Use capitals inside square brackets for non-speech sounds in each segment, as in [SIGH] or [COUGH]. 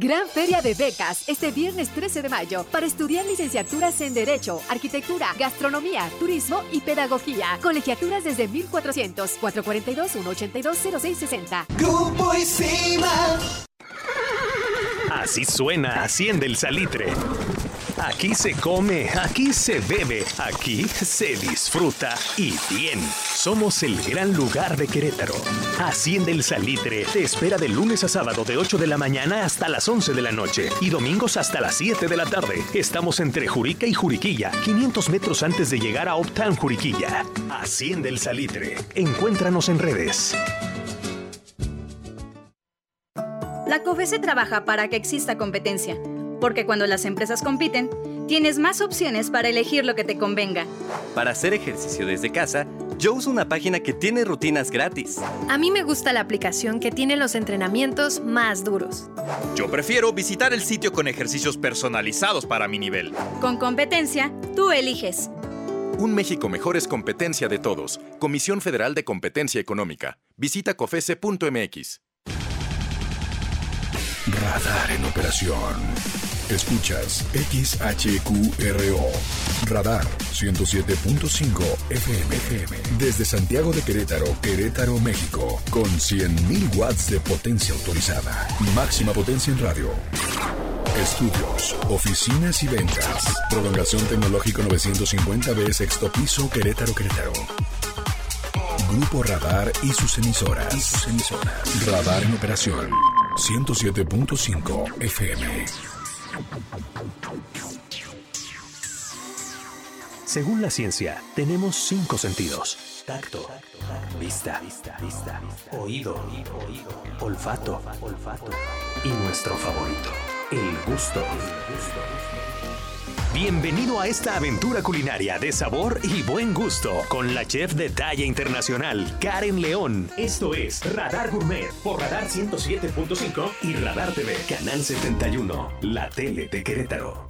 Gran Feria de Becas este viernes 13 de mayo para estudiar licenciaturas en Derecho, Arquitectura, Gastronomía, Turismo y Pedagogía. Colegiaturas desde 1400 442 182 0660. Grupo Isima. Así suena Hacienda el Salitre. Aquí se come, aquí se bebe, aquí se disfruta y bien. Somos el gran lugar de Querétaro. Hacienda el Salitre te espera de lunes a sábado de 8 de la mañana hasta las 11 de la noche y domingos hasta las 7 de la tarde. Estamos entre Jurica y Juriquilla, 500 metros antes de llegar a Optan Juriquilla. Hacienda el Salitre. Encuéntranos en redes. La COFESE trabaja para que exista competencia, porque cuando las empresas compiten, tienes más opciones para elegir lo que te convenga. Para hacer ejercicio desde casa, yo uso una página que tiene rutinas gratis. A mí me gusta la aplicación que tiene los entrenamientos más duros. Yo prefiero visitar el sitio con ejercicios personalizados para mi nivel. Con competencia, tú eliges. Un México mejor es competencia de todos. Comisión Federal de Competencia Económica. Visita cofese.mx. Radar en operación. Escuchas XHQRO. Radar 107.5 FM. Desde Santiago de Querétaro, Querétaro, México. Con 100.000 watts de potencia autorizada. Máxima potencia en radio. Estudios, oficinas y ventas. Prolongación tecnológico 950B, sexto piso, Querétaro, Querétaro. Grupo Radar y sus emisoras. Y sus emisoras. Radar en operación. 107.5 FM. Según la ciencia, tenemos cinco sentidos. Tacto, vista, oído, olfato, y nuestro favorito, el gusto. Bienvenido a esta aventura culinaria de sabor y buen gusto con la chef de talla internacional, Karen León. Esto es Radar Gourmet por Radar 107.5 y Radar TV, Canal 71, la tele de Querétaro.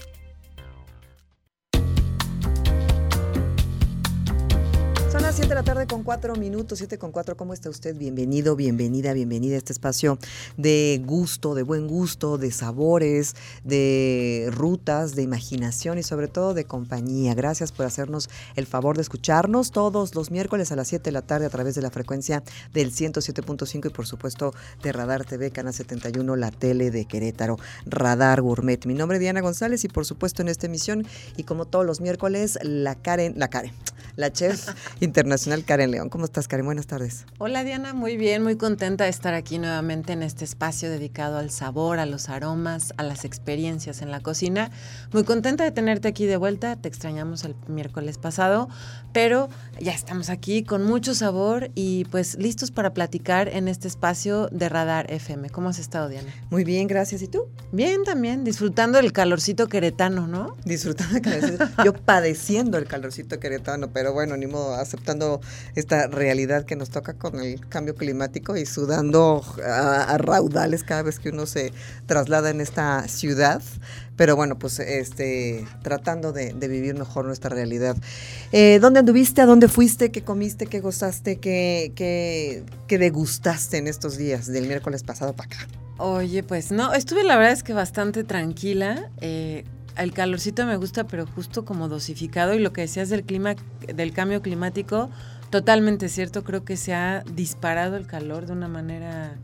Las 7 de la tarde con 4 minutos, 7 con 4. ¿Cómo está usted? Bienvenido, bienvenida, bienvenida a este espacio de gusto, de buen gusto, de sabores, de rutas, de imaginación y sobre todo de compañía. Gracias por hacernos el favor de escucharnos todos los miércoles a las 7 de la tarde a través de la frecuencia del 107.5 y por supuesto de Radar TV, Canal 71, la tele de Querétaro, Radar Gourmet. Mi nombre es Diana González y por supuesto en esta emisión y como todos los miércoles, la Karen, la Karen, la chef [LAUGHS] internacional Karen León. ¿Cómo estás, Karen? Buenas tardes. Hola, Diana. Muy bien, muy contenta de estar aquí nuevamente en este espacio dedicado al sabor, a los aromas, a las experiencias en la cocina. Muy contenta de tenerte aquí de vuelta. Te extrañamos el miércoles pasado, pero ya estamos aquí con mucho sabor y pues listos para platicar en este espacio de Radar FM. ¿Cómo has estado, Diana? Muy bien, gracias. ¿Y tú? Bien, también. Disfrutando del calorcito queretano, ¿no? Disfrutando del calorcito. Yo padeciendo el calorcito queretano, pero bueno, ni modo, aceptando esta realidad que nos toca con el cambio climático y sudando a, a raudales cada vez que uno se traslada en esta ciudad pero bueno, pues este, tratando de, de vivir mejor nuestra realidad. Eh, ¿Dónde anduviste? ¿A dónde fuiste? ¿Qué comiste? ¿Qué gozaste? ¿Qué, qué, qué degustaste en estos días del miércoles pasado para acá? Oye, pues no, estuve la verdad es que bastante tranquila. Eh, el calorcito me gusta, pero justo como dosificado. Y lo que decías del clima, del cambio climático, totalmente cierto. Creo que se ha disparado el calor de una manera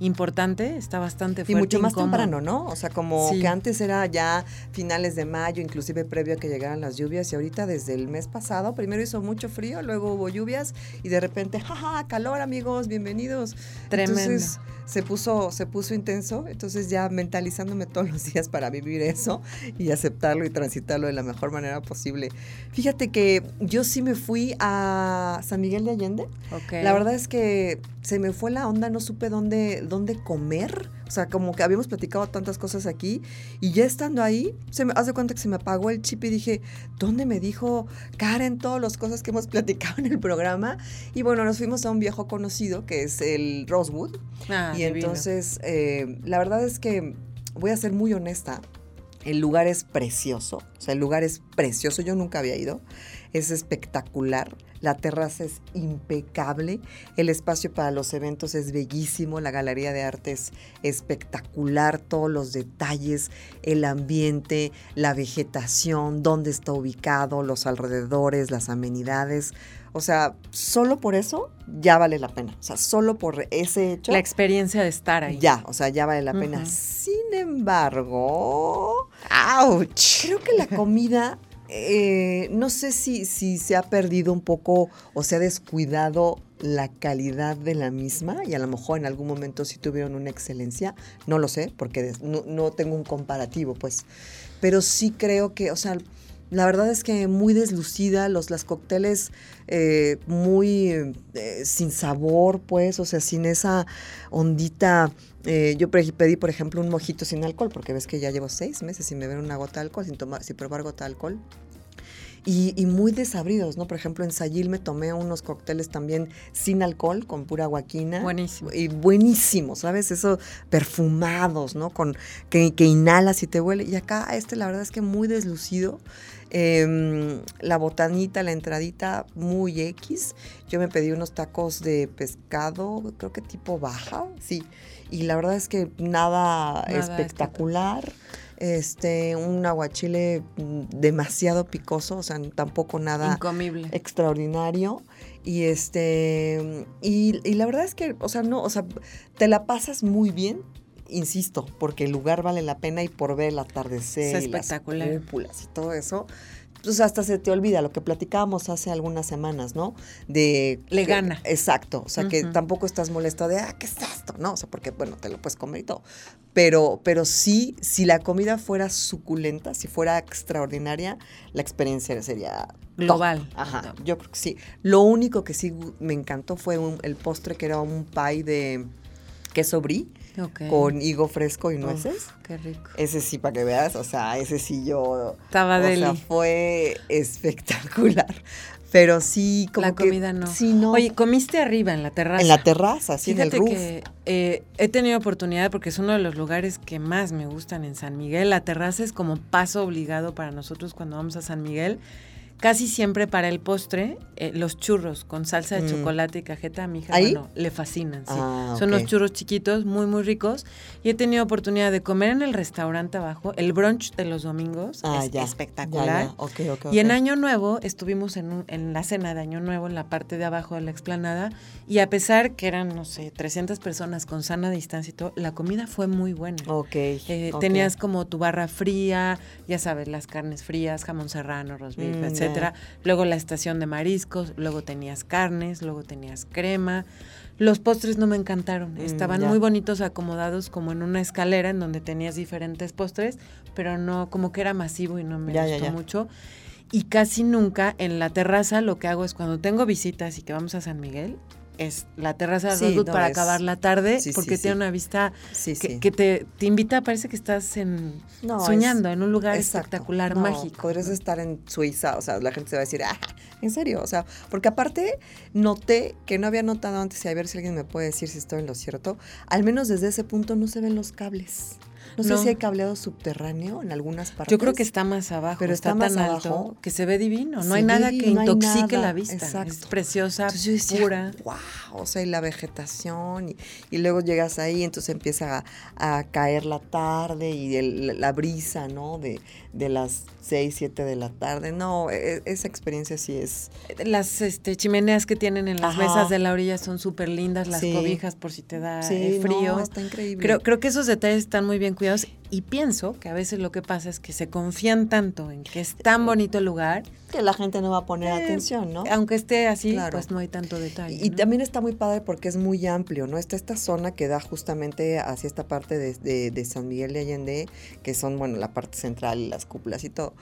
importante, está bastante fuerte. Y mucho más incómodo. temprano, ¿no? O sea, como Sí. que antes era ya finales de mayo, inclusive previo a que llegaran las lluvias, y ahorita desde el mes pasado, primero hizo mucho frío, luego hubo lluvias, y de repente, jaja, calor amigos, bienvenidos. Tremendo. Entonces se puso, se puso intenso, entonces ya mentalizándome todos los días para vivir eso y aceptarlo y transitarlo de la mejor manera posible. Fíjate que yo sí me fui a San Miguel de Allende. Ok. La verdad es que se me fue la onda, no supe dónde, dónde comer. O sea, como que habíamos platicado tantas cosas aquí y ya estando ahí, se me hace cuenta que se me apagó el chip y dije, ¿dónde me dijo Karen todas las cosas que hemos [LAUGHS] platicado en el programa? Y bueno, nos fuimos a un viejo conocido que es el Rosewood. Ah, y divino. entonces, eh, la verdad es que voy a ser muy honesta. El lugar es precioso, o sea, el lugar es precioso. Yo nunca había ido. Es espectacular. la terraza es impecable, el espacio para los eventos es bellísimo, la galería de arte es espectacular, todos los detalles, el ambiente, la vegetación, dónde está ubicado, los alrededores, las amenidades. O sea, solo por eso ya vale la pena. O sea, solo por ese hecho. La experiencia de estar ahí. Ya, o sea, ya vale la pena. Sin embargo, ¡ouch! Creo que la comida, eh, no sé si, si se ha perdido un poco o se ha descuidado la calidad de la misma y a lo mejor en algún momento sí tuvieron una excelencia, no lo sé, porque no, no tengo un comparativo, pues, pero sí creo que, o sea, la verdad es que muy deslucida, los las cócteles eh, muy eh, sin sabor, pues, o sea, sin esa ondita. eh, yo pedí, por ejemplo, un mojito sin alcohol, porque ves que ya llevo seis meses sin beber una gota de alcohol, sin, tomar, sin probar gota de alcohol. Y, y muy desabridos, ¿no? Por ejemplo, en Sayil me tomé unos cócteles también sin alcohol, con pura guaquina. Buenísimo. Y buenísimos, ¿sabes? Eso, perfumados, ¿no? Con, que, que inhalas y te huele. Y acá este, la verdad es que muy deslucido. Em, la botanita, la entradita, muy X. Yo me pedí unos tacos de pescado, creo que tipo baja, sí. Y la verdad es que nada, Nada espectacular. Este, un aguachile mm, demasiado picoso, o sea, tampoco nada Incomible. extraordinario. Y este, y, y la verdad es que, o sea, no, o sea, te la pasas muy bien, insisto, porque el lugar vale la pena y por ver el atardecer Es y las espectacular. cúpulas y todo eso. Pues hasta se te olvida lo que platicábamos hace algunas semanas, ¿no? De Le que- gana. Exacto, o sea que tampoco estás molesto de, ah, ¿qué es esto? No, o sea, porque bueno, te lo puedes comer y todo. Pero, pero sí, si la comida fuera suculenta, si fuera extraordinaria, la experiencia sería top. Global. Ajá, yo creo que sí. Lo único que sí me encantó fue un- el postre que era un pie de queso brie Con higo fresco y Uf, nueces. qué rico. Ese sí, para que veas, o sea, ese sí yo... Estaba o sea, fue espectacular. Pero sí, como la que... comida no. Sí, no. Oye, comiste arriba en la terraza. en la terraza, sí, Fíjate en el roof. que eh, he tenido oportunidad porque es uno de los lugares que más me gustan en San Miguel. La terraza es como paso obligado para nosotros cuando vamos a San Miguel. Casi siempre para el postre, eh, los churros con salsa de Mm. chocolate y cajeta a mi hija, bueno, le fascinan. Sí. Ah, Son ok. unos churros chiquitos, muy, muy ricos. Y he tenido oportunidad de comer en el restaurante abajo. El brunch de los domingos Ah, es ya, espectacular. ya, ya. Y en. Año Nuevo estuvimos en, un- en la cena de Año Nuevo, en la parte de abajo de la explanada, y a pesar que eran, no sé, 300 personas con sana distancia y todo, la comida fue muy buena. Ok. Eh. Tenías como tu barra fría, ya sabes, las carnes frías, jamón serrano, roast beef, Mm, ya. Etcétera. Luego la estación de mariscos, luego tenías carnes, luego tenías crema. Los postres no me encantaron. Mm, Estaban ya. muy bonitos acomodados como en una escalera en donde tenías diferentes postres, pero no, como que era masivo y no me Ya, gustó ya. mucho. Y casi nunca en la terraza lo que hago es cuando tengo visitas y que vamos a San Miguel, es la terraza de Sí, no, para es- acabar la tarde, sí, porque sí. tiene una vista que, te, te invita, parece que estás en No, soñando es- en un lugar Exacto. espectacular, No, mágico. Podrías estar en Suiza, o sea, la gente se va a decir, ah, en serio, o sea, porque aparte noté que no había notado antes y a ver si alguien me puede decir si estoy en lo cierto, al menos desde ese punto no se ven los cables. No, No. sé si hay cableado subterráneo en algunas partes. Yo creo que está más abajo, Pero está, está más tan alto que se ve divino. No hay nada que no intoxique nada, la vista. exacto. Es preciosa, Entonces yo decía, pura. wow, o sea, y la vegetación, y, y luego llegas ahí, entonces empieza a, a caer la tarde y el- la brisa, ¿no? De, de las 6, 7 de la tarde. No, e- esa experiencia sí es... Las este, chimeneas que tienen en las Ajá. mesas de la orilla son súper lindas, las Sí. cobijas por si te da Sí, eh, no, frío. está increíble. Creo, creo que esos detalles están muy bien cuidados y pienso que a veces lo que pasa es que se confían tanto en que es tan bonito el lugar, Que la gente no va a poner Eh, atención, ¿no? aunque esté así, Claro. pues no hay tanto detalle. Y ¿no? también está muy padre porque es muy amplio, ¿no? Está esta zona que da justamente hacia esta parte de, de- de San Miguel de Allende, que son, bueno, la parte central y las cúpulas y todo.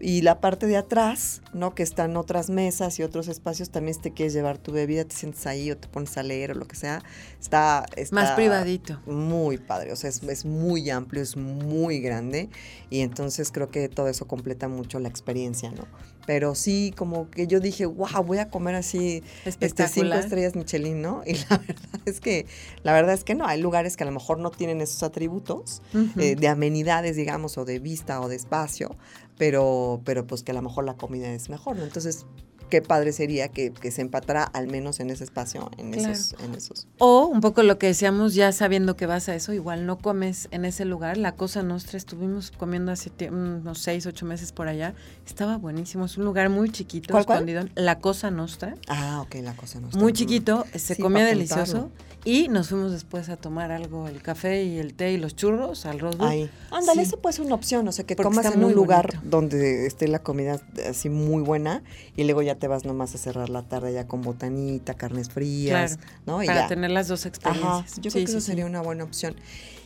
Y la parte de atrás, ¿no? Que están otras mesas y otros espacios, también si te quieres llevar tu bebida, te sientes ahí o te pones a leer o lo que sea. Está... está Más privadito. Muy padre, o sea, es, es muy amplio, es muy grande y entonces creo que todo eso completa mucho la experiencia, ¿no? Pero sí, como que yo dije, wow, voy a comer así este, cinco estrellas Michelin, ¿no? [LAUGHS] Y la verdad es que, la verdad es que no, hay lugares que a lo mejor no tienen esos atributos Ujú. eh, de amenidades, digamos, o de vista o de espacio, pero, pero pues que a lo mejor la comida es mejor, ¿no? Entonces, qué padre sería que, que se empatara al menos en ese espacio, en, Claro. esos, en esos. O un poco lo que decíamos, ya sabiendo que vas a eso, igual no comes en ese lugar. La Cosa Nostra, estuvimos comiendo hace unos seis, ocho meses por allá. Estaba buenísimo. Es un lugar muy chiquito, ¿Cuál, cuál? escondido. La Cosa Nostra. Ah, ok, la cosa no está. Muy chiquito, se Sí, comía delicioso. Y nos fuimos después a tomar algo, el café y el té y los churros al Rosewood. Ahí. Ándale, Sí. eso puede ser una opción, o sea, que Porque comas en un lugar bonito. donde esté la comida así muy buena y luego ya te vas nomás a cerrar la tarde ya con botanita, carnes frías, Claro, ¿no? Y para ya. tener las dos experiencias. Ajá, yo Sí, creo que sí, eso sí. sería una buena opción.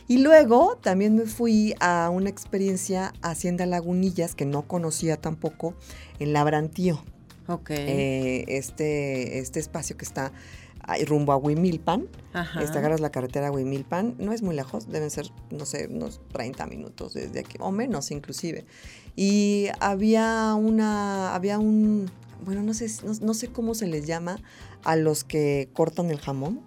Y luego también me fui a una experiencia a Hacienda Lagunillas que no conocía tampoco en Labrantío. Ok. Eh, este, este espacio que está rumbo a Huimilpan. Ajá. Este, agarras la carretera a Huimilpan, no es muy lejos, deben ser, no sé, unos 30 minutos desde aquí, o menos inclusive. Y había una, había un, bueno, no sé, no, no sé cómo se les llama a los que cortan el jamón.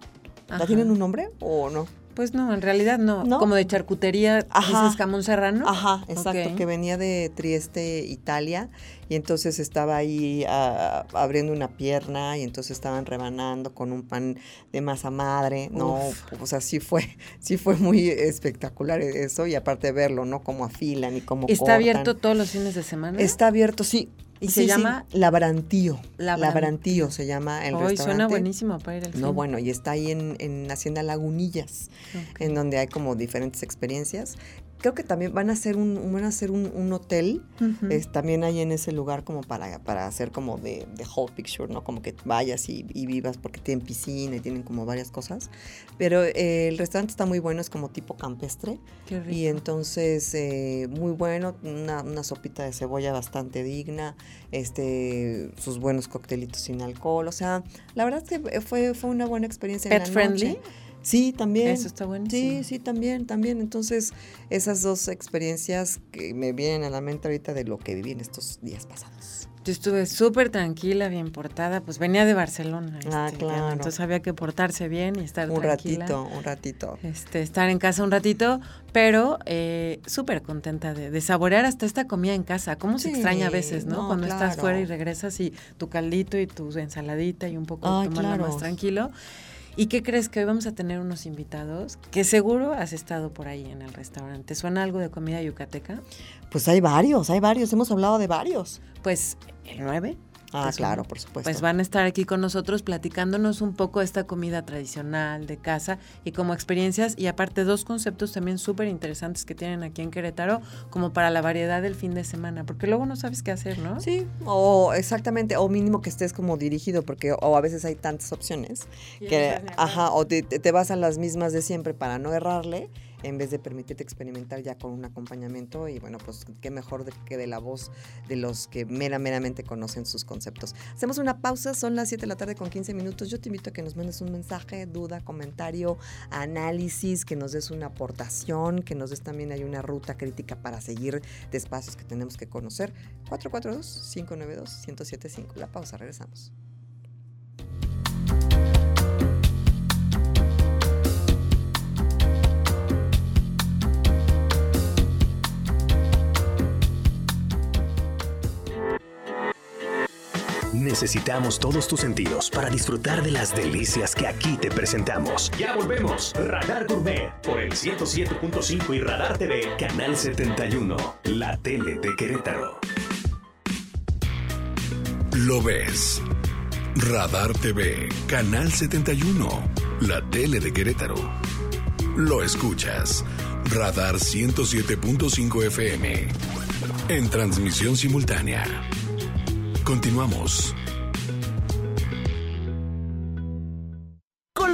¿Ya Ajá. tienen un nombre o no? Pues no, en realidad no. ¿No? Como de charcutería, Ajá. dices jamón serrano. Ajá, exacto, que venía de Trieste, Italia, y entonces estaba ahí ah, abriendo una pierna y entonces estaban rebanando con un pan de masa madre, no, Uf. o sea, sí fue, sí fue muy espectacular eso y aparte verlo, ¿no? Cómo afilan y cómo ¿Está cortan. abierto todos los fines de semana? Está abierto, sí. ¿Y se sí, llama? Labrantío. Labrantío. Labrantío se llama el Hoy restaurante. suena buenísimo para ir al No, fin. bueno, y está ahí en, en Hacienda Lagunillas, en donde hay como diferentes experiencias. Creo que también van a hacer un, van a hacer un, un hotel, es, también hay en ese lugar como para, para hacer como de, de whole picture, ¿no? Como que vayas y, y vivas porque tienen piscina y tienen como varias cosas. Pero eh, el restaurante está muy bueno, es como tipo campestre. Qué rico. Y entonces, eh, muy bueno, una, una sopita de cebolla bastante digna, este, sus buenos coctelitos sin alcohol. O sea, la verdad es que fue, fue una buena experiencia. en Pet la friendly. noche. Sí, también. Eso está buenísimo. Sí, sí, también, también. Entonces, esas dos experiencias que me vienen a la mente ahorita de lo que viví en estos días pasados. Yo estuve súper tranquila, bien portada, pues venía de Barcelona. Ah, este, claro. Entonces había que portarse bien y estar Un tranquila. ratito, un ratito. Este, estar en casa un ratito, pero eh, súper contenta de, de saborear hasta esta comida en casa. ¿Cómo se extraña a veces, no? no, Cuando estás fuera y regresas y tu caldito y tu ensaladita y un poco tomarlo claro. más tranquilo. ¿Y qué crees que hoy vamos a tener unos invitados que seguro has estado por ahí en el restaurante? ¿Suena algo de comida yucateca? Pues hay varios, hay varios, hemos hablado de varios. Pues el 9. Ah, que son- claro, por supuesto. Pues van a estar aquí con nosotros platicándonos un poco de esta comida tradicional de casa y como experiencias y aparte dos conceptos también súper interesantes que tienen aquí en Querétaro como para la variedad del fin de semana, porque luego no sabes qué hacer, ¿no? Sí, o exactamente, o mínimo que estés como dirigido, porque o a veces hay tantas opciones que, ajá, o te- te vas a las mismas de siempre para no errarle, en vez de permitirte experimentar ya con un acompañamiento y bueno, pues qué mejor que de la voz de los que mera, meramente conocen sus conceptos. Hacemos una pausa, son las 7 de la tarde con 15 minutos. Yo te invito a que nos mandes un mensaje, duda, comentario, análisis, que nos des una aportación, que nos des también hay una ruta crítica para seguir de espacios que tenemos que conocer. 442-592-1075. La pausa, regresamos. Necesitamos todos tus sentidos para disfrutar de las delicias que aquí te presentamos. Ya volvemos. Radar Gourmet por el 107.5 y Radar TV, Canal 71, la tele de Querétaro. Lo ves. Radar TV, Canal 71, la tele de Querétaro. Lo escuchas. Radar 107.5 FM. En transmisión simultánea. Continuamos.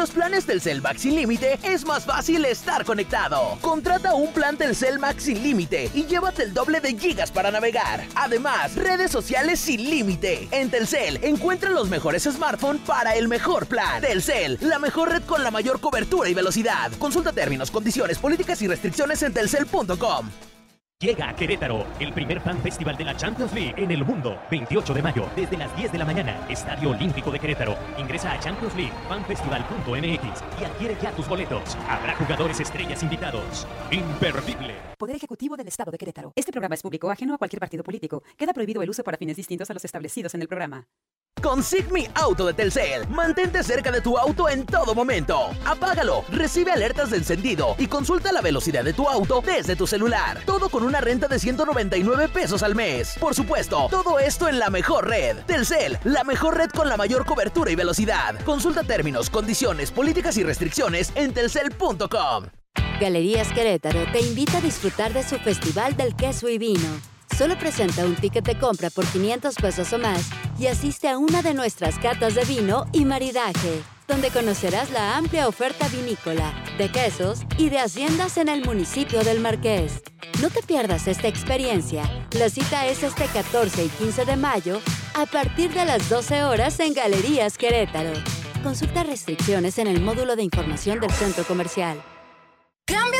Los planes Telcel Max sin límite es más fácil estar conectado. Contrata un plan Telcel Max sin límite y llévate el doble de gigas para navegar. Además, redes sociales sin límite. En Telcel encuentra los mejores smartphones para el mejor plan. Telcel, la mejor red con la mayor cobertura y velocidad. Consulta términos, condiciones, políticas y restricciones en telcel.com. Llega a Querétaro, el primer fan festival de la Champions League en el mundo. 28 de mayo, desde las 10 de la mañana, Estadio Olímpico de Querétaro. Ingresa a Champions League, fanfestival.mx y adquiere ya tus boletos. Habrá jugadores estrellas invitados. Imperdible. Poder Ejecutivo del Estado de Querétaro. Este programa es público, ajeno a cualquier partido político. Queda prohibido el uso para fines distintos a los establecidos en el programa. Con Sigmi Auto de Telcel, mantente cerca de tu auto en todo momento. Apágalo, recibe alertas de encendido y consulta la velocidad de tu auto desde tu celular. Todo con una renta de 199 pesos al mes. Por supuesto, todo esto en la mejor red. Telcel, la mejor red con la mayor cobertura y velocidad. Consulta términos, condiciones, políticas y restricciones en telcel.com. Galerías Querétaro te invita a disfrutar de su Festival del Queso y Vino. Solo presenta un ticket de compra por 500 pesos o más y asiste a una de nuestras catas de vino y maridaje, donde conocerás la amplia oferta vinícola, de quesos y de haciendas en el municipio del Marqués. No te pierdas esta experiencia. La cita es este 14 y 15 de mayo a partir de las 12 horas en Galerías Querétaro. Consulta restricciones en el módulo de información del centro comercial.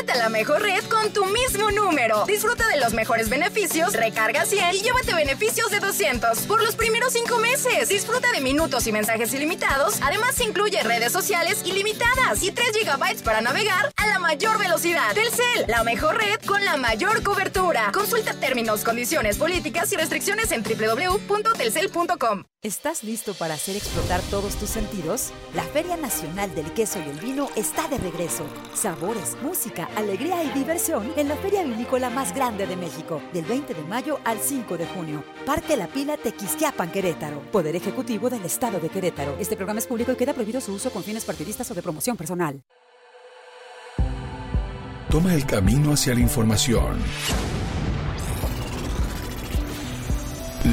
Cámbiate a la mejor red con tu mismo número. Disfruta de los mejores beneficios, recarga 100 y llévate beneficios de 200 por los primeros 5 meses. Disfruta de minutos y mensajes ilimitados. Además, incluye redes sociales ilimitadas y 3 GB para navegar a la mayor velocidad. Telcel, la mejor red con la mayor cobertura. Consulta términos, condiciones, políticas y restricciones en www.telcel.com. ¿Estás listo para hacer explotar todos tus sentidos? La Feria Nacional del Queso y el Vino está de regreso. Sabores, música, alegría y diversión en la feria vinícola más grande de México, del 20 de mayo al 5 de junio. Parque La Pila Tequisquiapan, Querétaro. Poder Ejecutivo del Estado de Querétaro. Este programa es público y queda prohibido su uso con fines partidistas o de promoción personal. Toma el camino hacia la información.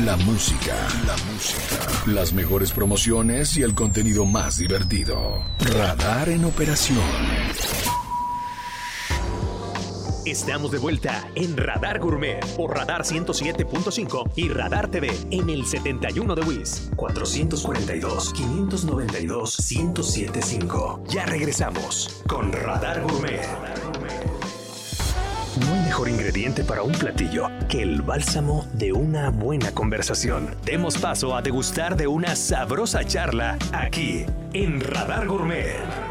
La música, la música, las mejores promociones y el contenido más divertido. Radar en operación. Estamos de vuelta en Radar Gourmet por Radar 107.5 y Radar TV en el 71 de WIS 442 592 1075. Ya regresamos con Radar Gourmet. No hay mejor ingrediente para un platillo que el bálsamo de una buena conversación. Demos paso a degustar de una sabrosa charla aquí en Radar Gourmet.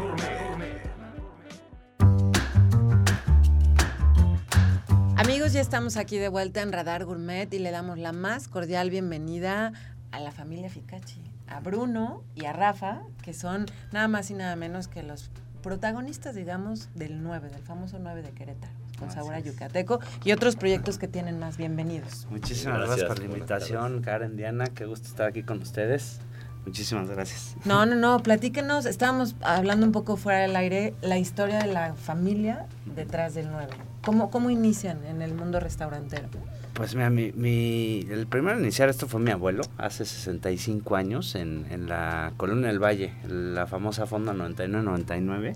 Ya estamos aquí de vuelta en Radar Gourmet y le damos la más cordial bienvenida a la familia Ficachi, a Bruno y a Rafa, que son nada más y nada menos que los protagonistas, digamos, del 9, del famoso 9 de Querétaro, con sabor a yucateco y otros proyectos que tienen más bienvenidos. Muchísimas gracias, por la invitación, Karen, Diana, qué gusto estar aquí con ustedes. Muchísimas gracias. No, no, no, platíquenos, estábamos hablando un poco fuera del aire, la historia de la familia detrás del 9. ¿Cómo, cómo inician en el mundo restaurantero? Pues mira, mi, mi, el primero en iniciar esto fue mi abuelo, hace 65 años, en, en la Colonia del Valle, la famosa Fonda 99-99.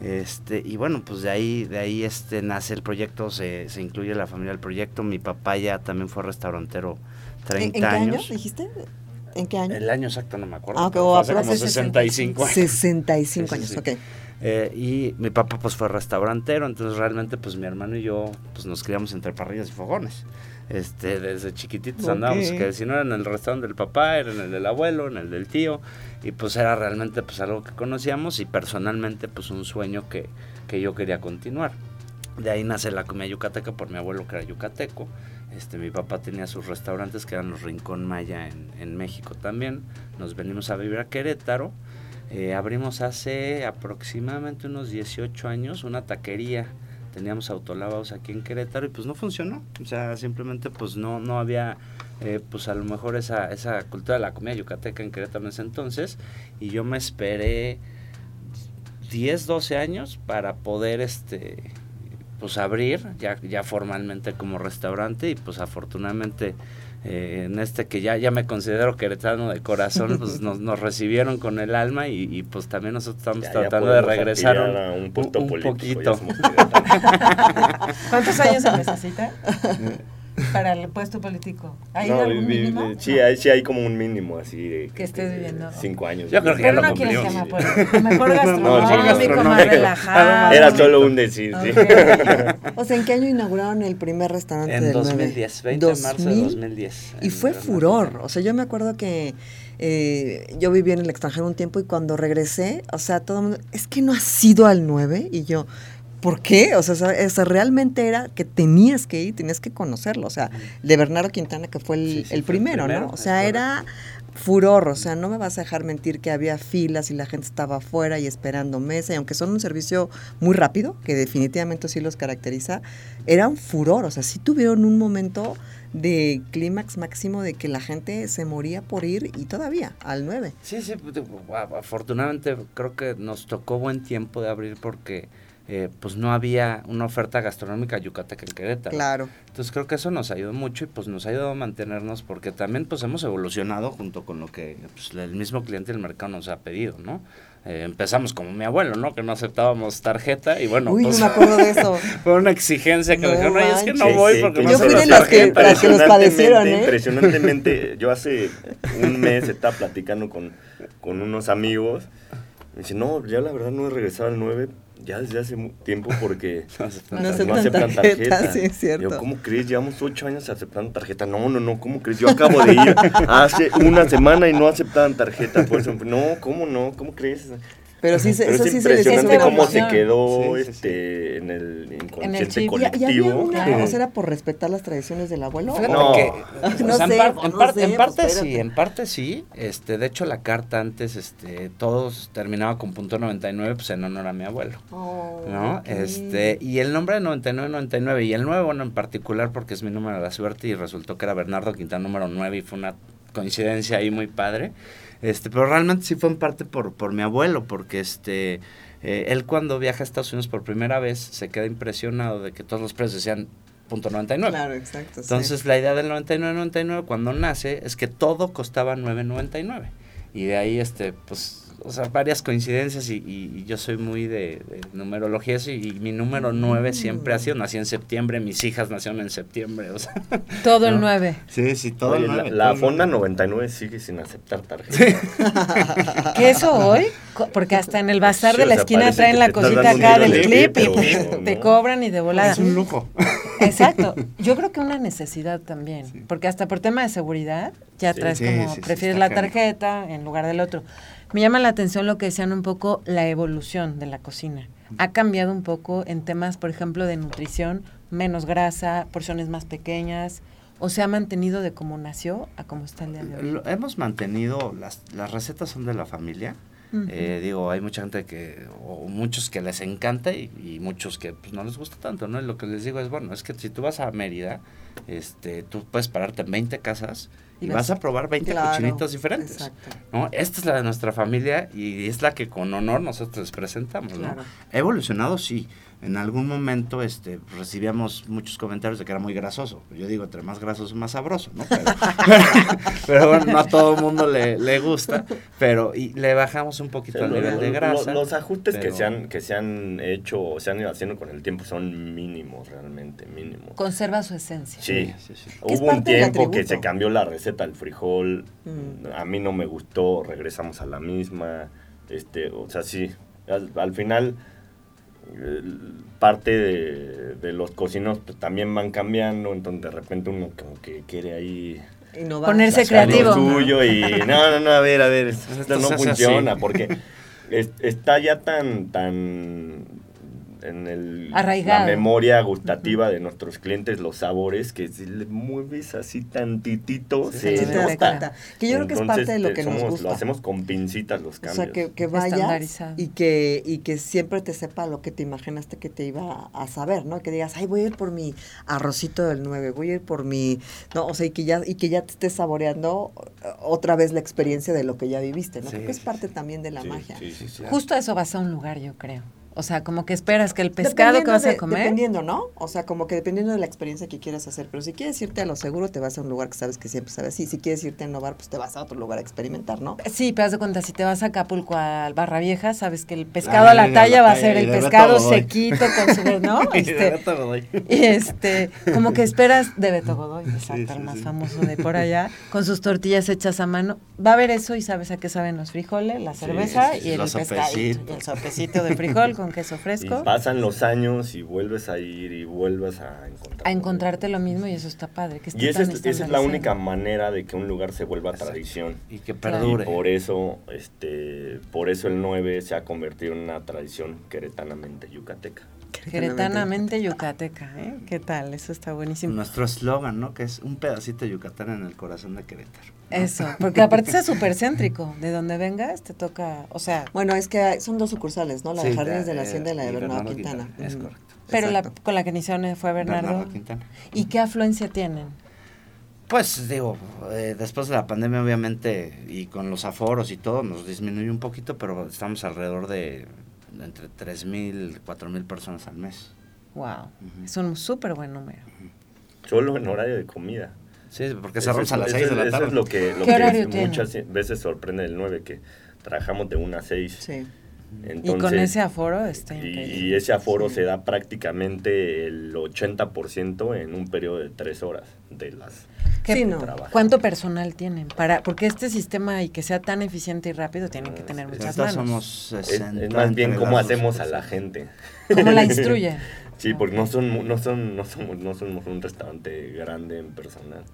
Este, y bueno, pues de ahí, de ahí este, nace el proyecto, se, se incluye la familia del proyecto. Mi papá ya también fue restaurantero 30 ¿En, en qué años. año dijiste? ¿En qué año? El año exacto no me acuerdo. Ah, ok, pero o fue hace como 65 años. 65 Sí, sí, años, ok. Eh, y mi papá pues fue restaurantero, entonces realmente pues mi hermano y yo pues nos criamos entre parrillas y fogones. Este, desde chiquititos Ok. andábamos, que si no era en el restaurante del papá, era en el del abuelo, en el del tío, y pues era realmente pues algo que conocíamos y personalmente pues un sueño que, que yo quería continuar. De ahí nace la comida yucateca por mi abuelo que era yucateco. Este, mi papá tenía sus restaurantes que eran los Rincón Maya en, en México también. Nos venimos a vivir a Querétaro. Eh, abrimos hace aproximadamente unos 18 años una taquería. Teníamos autolavados aquí en Querétaro y pues no funcionó. O sea, simplemente pues no, no había eh, pues a lo mejor esa, esa cultura de la comida yucateca en Querétaro en ese entonces. Y yo me esperé 10, 12 años para poder este pues abrir ya, ya formalmente como restaurante y pues afortunadamente eh, en este que ya, ya me considero queretano de corazón, [LAUGHS] pues nos, nos recibieron con el alma y, y, pues también nosotros estamos Ya- ya tratando de regresar a un punto político, poquito. [LAUGHS] [LAUGHS] ¿Cuántos años se necesita para el puesto político? ¿Hay No, algún vi- vi- mínimo? sí, hay, sí hay como un mínimo así de Que estés viviendo. cinco años. Yo creo que ya lo no quieres cumplimos. que me acuerde. Mejor [LAUGHS] gastronómico, sí, más relajado. Era solo un decir, sí. [LAUGHS] O sea, ¿en qué año inauguraron el primer restaurante En del 2010, 9? 20 de marzo de 2010. Y fue furor. O sea, yo me acuerdo que eh, yo viví en el extranjero un tiempo y cuando regresé, o sea, todo el mundo, es que no has ido al 9 y yo, ¿Por qué? O sea, o sea, realmente era que tenías que ir, tenías que conocerlo. O sea, de Bernardo Quintana, que fue el, Sí, sí, el fue el primero, ¿no? O sea, era furor. O sea, no me vas a dejar mentir que había filas y la gente estaba afuera y esperando mesa. Y aunque son un servicio muy rápido, que definitivamente sí los caracteriza, era un furor. O sea, sí tuvieron un momento de clímax máximo de que la gente se moría por ir y todavía al 9. Sí, sí, pues, afortunadamente creo que nos tocó buen tiempo de abrir porque eh, pues no había una oferta gastronómica yucateca en Querétaro. Claro. Entonces creo que eso nos ayudó mucho y pues nos ha ayudado a mantenernos porque también pues hemos evolucionado junto con lo que pues, el mismo cliente del mercado nos ha pedido, ¿no? Eh, empezamos como mi abuelo, ¿no? Que no aceptábamos tarjeta y bueno, Uy, pues, no me acuerdo de eso. [LAUGHS] fue una exigencia que No le dijeron, oye, es que no voy Sí, porque que no Yo sé fui de las que- tarjetas". las que los padecieron, ¿eh? Impresionantemente, yo hace un mes estaba platicando con, con unos amigos. Me dice, no, ya la verdad no he regresado al 9 ya desde hace tiempo porque [LAUGHS] No aceptan tarjeta, sí, es cierto. Yo, ¿cómo crees? Llevamos ocho años aceptando tarjeta. No, no, no, ¿cómo crees? Yo acabo de ir [LAUGHS] hace una semana y no aceptaban tarjeta. Por eso, no, ¿cómo no? ¿Cómo crees? Pero sí se- Pero eso es sí se les impresionante cómo se quedó Sí, sí, este, en el inconsciente. Y- Y, había colectivo. una, que- o sea, era por respetar las tradiciones del abuelo. [LAUGHS] No o sea, sé, en, par- pues, en no par- sé, en parte sí, en parte sí. Este, de hecho la carta antes, este, todos terminaba con punto 99, pues en honor a mi abuelo. Oh, ¿No? Este, y el nombre de 99, 99, y el 9, bueno, en particular porque es mi número de la suerte y resultó que era Bernardo Quintana número 9 y fue una coincidencia ahí muy padre. Este, pero realmente sí fue en parte por, por mi abuelo, porque este, eh, él cuando viaja a Estados Unidos por primera vez se queda impresionado de que todos los precios decían punto 99. Claro, exacto, sí. Entonces la idea del 99.99 cuando nace es que todo costaba 9.99 y de ahí este pues o sea varias coincidencias y, y- y yo soy muy de, de numerología eso, y, mi número 9 siempre ha sido nací en septiembre mis hijas nacieron en septiembre o sea [LAUGHS] Todo el ¿no? 9. sí sí todo Oye, el la, 9 la el Fonda 9. 99 sigue sin aceptar tarjeta. [LAUGHS] ¿Qué eso hoy? Porque hasta en el bazar Sí, de o la sea, esquina traen la cosita acá del de clip y pues, te cobran y de volada. es un lujo [LAUGHS] Exacto. Yo creo que una necesidad también, porque hasta por tema de seguridad ya Sí, traes sí, como prefieres la tarjeta en lugar del otro. Me llama la atención lo que decían un poco la evolución de la cocina. Ha cambiado un poco en temas, por ejemplo, de nutrición, menos grasa, porciones más pequeñas, o se ha mantenido de cómo nació a cómo está el día de hoy. Hemos mantenido las, las recetas son de la familia. Eh, digo hay mucha gente que o muchos que les encanta y, y muchos que pues, no les gusta tanto no y lo que les digo es bueno es que si tú vas a Mérida este tú puedes pararte en 20 casas y, vas a probar 20 Claro, cochinitos diferentes exacto. ¿no? esta es la de nuestra familia y es la que con honor nosotros les presentamos ha evolucionado sí en algún momento este recibíamos muchos comentarios de que era muy grasoso yo digo entre más grasoso más sabroso no pero, [LAUGHS] pero bueno no a todo el mundo le, le gusta pero y le bajamos un poquito Sí, el lo- nivel de lo- grasa Los ajustes que, se han, que se han hecho o se han ido haciendo con el tiempo son mínimos, realmente mínimos. Conserva su esencia. Sí, sí, sí. Hubo un tiempo que se cambió la receta del frijol. Mm. A mí no me gustó, regresamos a la misma. Este, o sea, sí. Al, al final, parte de, de los cocinos pues, también van cambiando. Entonces, de repente, uno como que quiere ahí. Innovar. Ponerse creativo. suyo y no, no, no, a ver, a ver, esto [LAUGHS] Esto no funciona así. porque es- está ya tan, tan en el, la memoria gustativa de nuestros clientes los sabores que si le mueves así tantitito Sí, se nota. cuenta. Que yo creo que es parte de lo que nos somos- gusta. Lo hacemos con pincitas los O cambios. sea, que, que vayas y que, y que siempre te sepa lo que te imaginaste que te iba a, a saber, ¿no? Que digas, ay, voy a ir por mi arrocito del 9, voy a ir por mi... No, o sea, y que ya, y que ya te estés saboreando eh, otra vez la experiencia de lo que ya viviste, ¿no? Sí, Creo que es parte también de la Sí, magia. sí, sí, sí. Justo a eso vas a un lugar, yo creo. O sea, como que esperas que el pescado que vas a de- comer... Dependiendo, ¿no? O sea, como que dependiendo de la experiencia que quieras hacer. Pero si quieres irte a lo seguro, te vas a un lugar que sabes que siempre sabes. Sí, si quieres irte a innovar, pues te vas a otro lugar a experimentar, ¿no? Sí, pero haz de cuenta, si te vas a Acapulco al Barra Vieja, sabes que el pescado a la la talla va a ser y el pescado sequito con su, ¿no? [LAUGHS] Y de Este, Beto Godoy. y este, como que esperas de Beto Godoy, exacto, sí, el más sí. famoso de por allá, con sus tortillas hechas a mano. Va a haber eso y sabes a qué saben los frijoles, la cerveza y el. Y el sopecito de frijol [LAUGHS] con queso Y fresco. pasan los años y vuelves a ir y vuelves a encontrar. A encontrarte lo mismo y eso está padre. Que esté Y esa tan es, esa es la única manera de que un lugar se vuelva tradición. y que perdure Y por eso, este, por eso el 9 se ha convertido en una tradición queretanamente yucateca. Queretanamente yucateca, ¿eh? ¿Qué tal? Eso está buenísimo. Nuestro eslogan, ¿no? Que es un pedacito de Yucatán en el corazón de Querétaro. Eso, porque aparte es súper céntrico. De donde vengas te toca, o sea... Bueno, es que son dos sucursales, ¿no? La de Jardines de la eh, Hacienda y la de Bernardo Bernardo Quintana. Quintana, es correcto. Pero la, con la que iniciaron fue Bernardo. Bernardo Quintana. ¿Y qué afluencia tienen? Pues digo, eh, después de la pandemia obviamente y con los aforos y todo nos disminuyó un poquito, pero estamos alrededor de entre 3.000, 4.000 personas al mes. Wow, es un súper buen número. Solo en horario de comida. Sí, porque cerramos es- a las eso 6 de la tarde. Eso es lo que, lo ¿Qué que muchas veces sorprende el 9, que trabajamos de 1 a 6. Sí. y con ese aforo está increíble. y, y ese aforo se da prácticamente el 80% en un periodo de 3 horas de las ¿Qué- Sí, no. trabajan. ¿Cuánto personal tienen? para Porque este sistema y que sea tan eficiente y rápido tienen que tener muchas manos. somos Es, 60 es más bien cómo hacemos a la gente. ¿Cómo la [LAUGHS] instruyen? sí, porque no son mu- no son no somos no somos un restaurante grande en personal.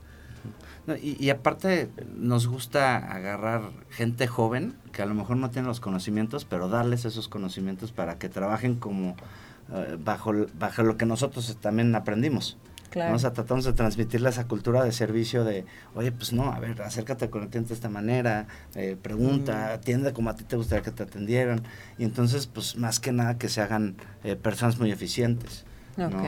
No, y, y aparte nos gusta agarrar gente joven que a lo mejor no tiene los conocimientos, pero darles esos conocimientos para que trabajen como eh, bajo, bajo lo que nosotros también aprendimos. Claro. ¿no? O sea, tratamos de transmitirle esa cultura de servicio de, oye, pues no, a ver, acércate con el cliente de esta manera, eh, pregunta, atiende como a ti te gustaría que te atendieran. Y entonces, pues más que nada que se hagan eh, personas muy eficientes. ¿no? Ok.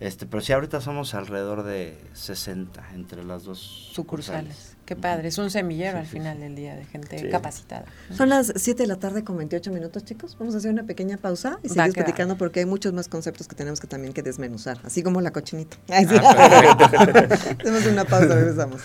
Este, pero sí, ahorita somos alrededor de 60 entre las dos Sucursales. Qué padre, es un semillero al final del día de gente Sí. capacitada. Son las 7 de la tarde con 28 minutos, chicos. Vamos a hacer una pequeña pausa y va. platicando porque hay muchos más conceptos que tenemos que también que desmenuzar, así como la cochinita. Ah. [LAUGHS] Hacemos una pausa, regresamos.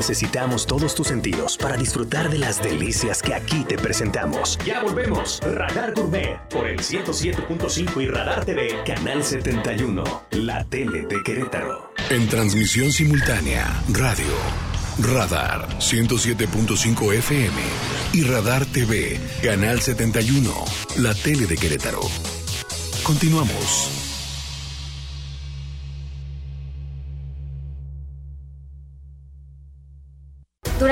Necesitamos todos tus sentidos para disfrutar de las delicias que aquí te presentamos. Ya volvemos. Radar Gourmet por el 107.5 y Radar TV, Canal 71, la tele de Querétaro. En transmisión simultánea, radio, Radar 107.5 FM y Radar TV, Canal 71, la tele de Querétaro. Continuamos.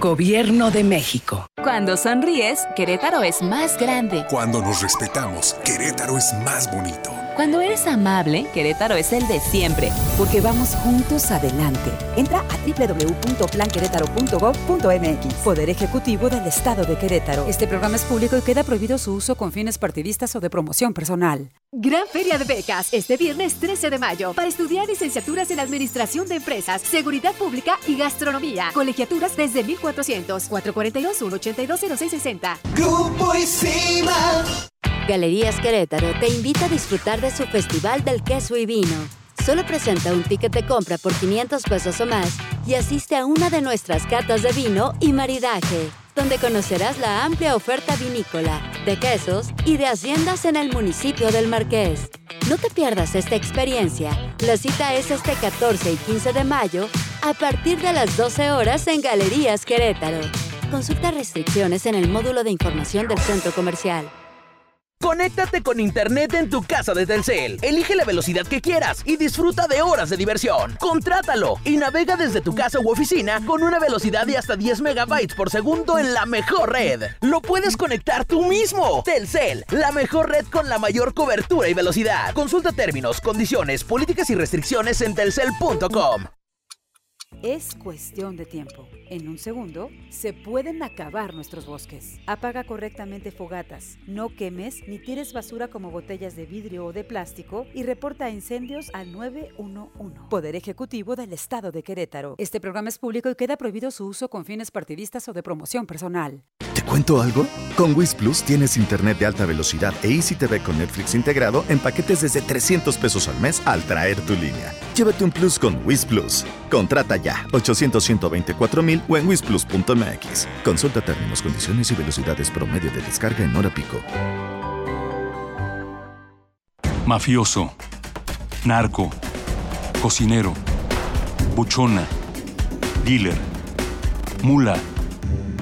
Gobierno de México. Cuando sonríes, Querétaro es más grande. Cuando nos respetamos, Querétaro es más bonito. Cuando eres amable, Querétaro es el de siempre. Porque vamos juntos adelante. Entra a www.planquerétaro.gov.mx. Poder Ejecutivo del Estado de Querétaro. Este programa es público y queda prohibido su uso con fines partidistas o de promoción personal. Gran Feria de Becas, este viernes 13 de mayo, para estudiar licenciaturas en Administración de Empresas, Seguridad Pública y Gastronomía. Colegiaturas desde 1400 442 182 0660. Grupo Isima. Galerías Querétaro te invita a disfrutar de su Festival del Queso y Vino. Solo presenta un ticket de compra por 500 pesos o más y asiste a una de nuestras catas de vino y maridaje, donde conocerás la amplia oferta vinícola, de quesos y de haciendas en el municipio del Marqués. No te pierdas esta experiencia. La cita es este 14 y 15 de mayo a partir de las 12 horas en Galerías Querétaro. Consulta restricciones en el módulo de información del centro comercial. Conéctate con Internet en tu casa de Telcel. Elige la velocidad que quieras y disfruta de horas de diversión. Contrátalo y navega desde tu casa u oficina con una velocidad de hasta 10 megabytes por segundo en la mejor red. Lo puedes conectar tú mismo. Telcel, la mejor red con la mayor cobertura y velocidad. Consulta términos, condiciones, políticas y restricciones en telcel.com. Es cuestión de tiempo. En un segundo, se pueden acabar nuestros bosques. Apaga correctamente fogatas. No quemes ni tires basura como botellas de vidrio o de plástico y reporta incendios al 911. Poder Ejecutivo del Estado de Querétaro. Este programa es público y queda prohibido su uso con fines partidistas o de promoción personal. ¿Te cuento algo? Con Wiz Plus tienes internet de alta velocidad e Easy TV con Netflix integrado en paquetes desde 300 pesos al mes al traer tu línea. Llévate un plus con Wiz Plus. Contrata ya 800 mil o en wisplus.mx. Consulta términos, condiciones y velocidades promedio de descarga en hora pico. Mafioso. Narco. Cocinero. Buchona. Dealer. Mula.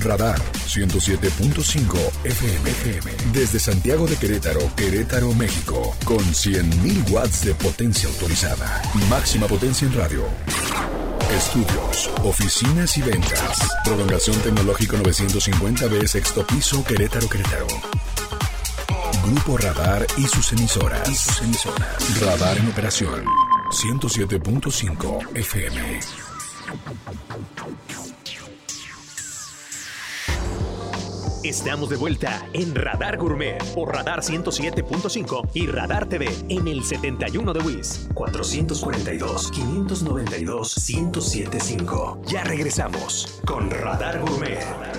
Radar 107.5 FM. Desde Santiago de Querétaro, Querétaro, México. Con 100.000 watts de potencia autorizada. Máxima potencia en radio. Estudios, oficinas y ventas. Prolongación tecnológico 950B, sexto piso, Querétaro, Querétaro. Grupo Radar y sus emisoras. Y sus emisoras. Radar en operación. 107.5 FM. Estamos de vuelta en Radar Gourmet por Radar 107.5 y Radar TV en el 71 de WIS 442 592 1075. Ya regresamos con Radar Gourmet.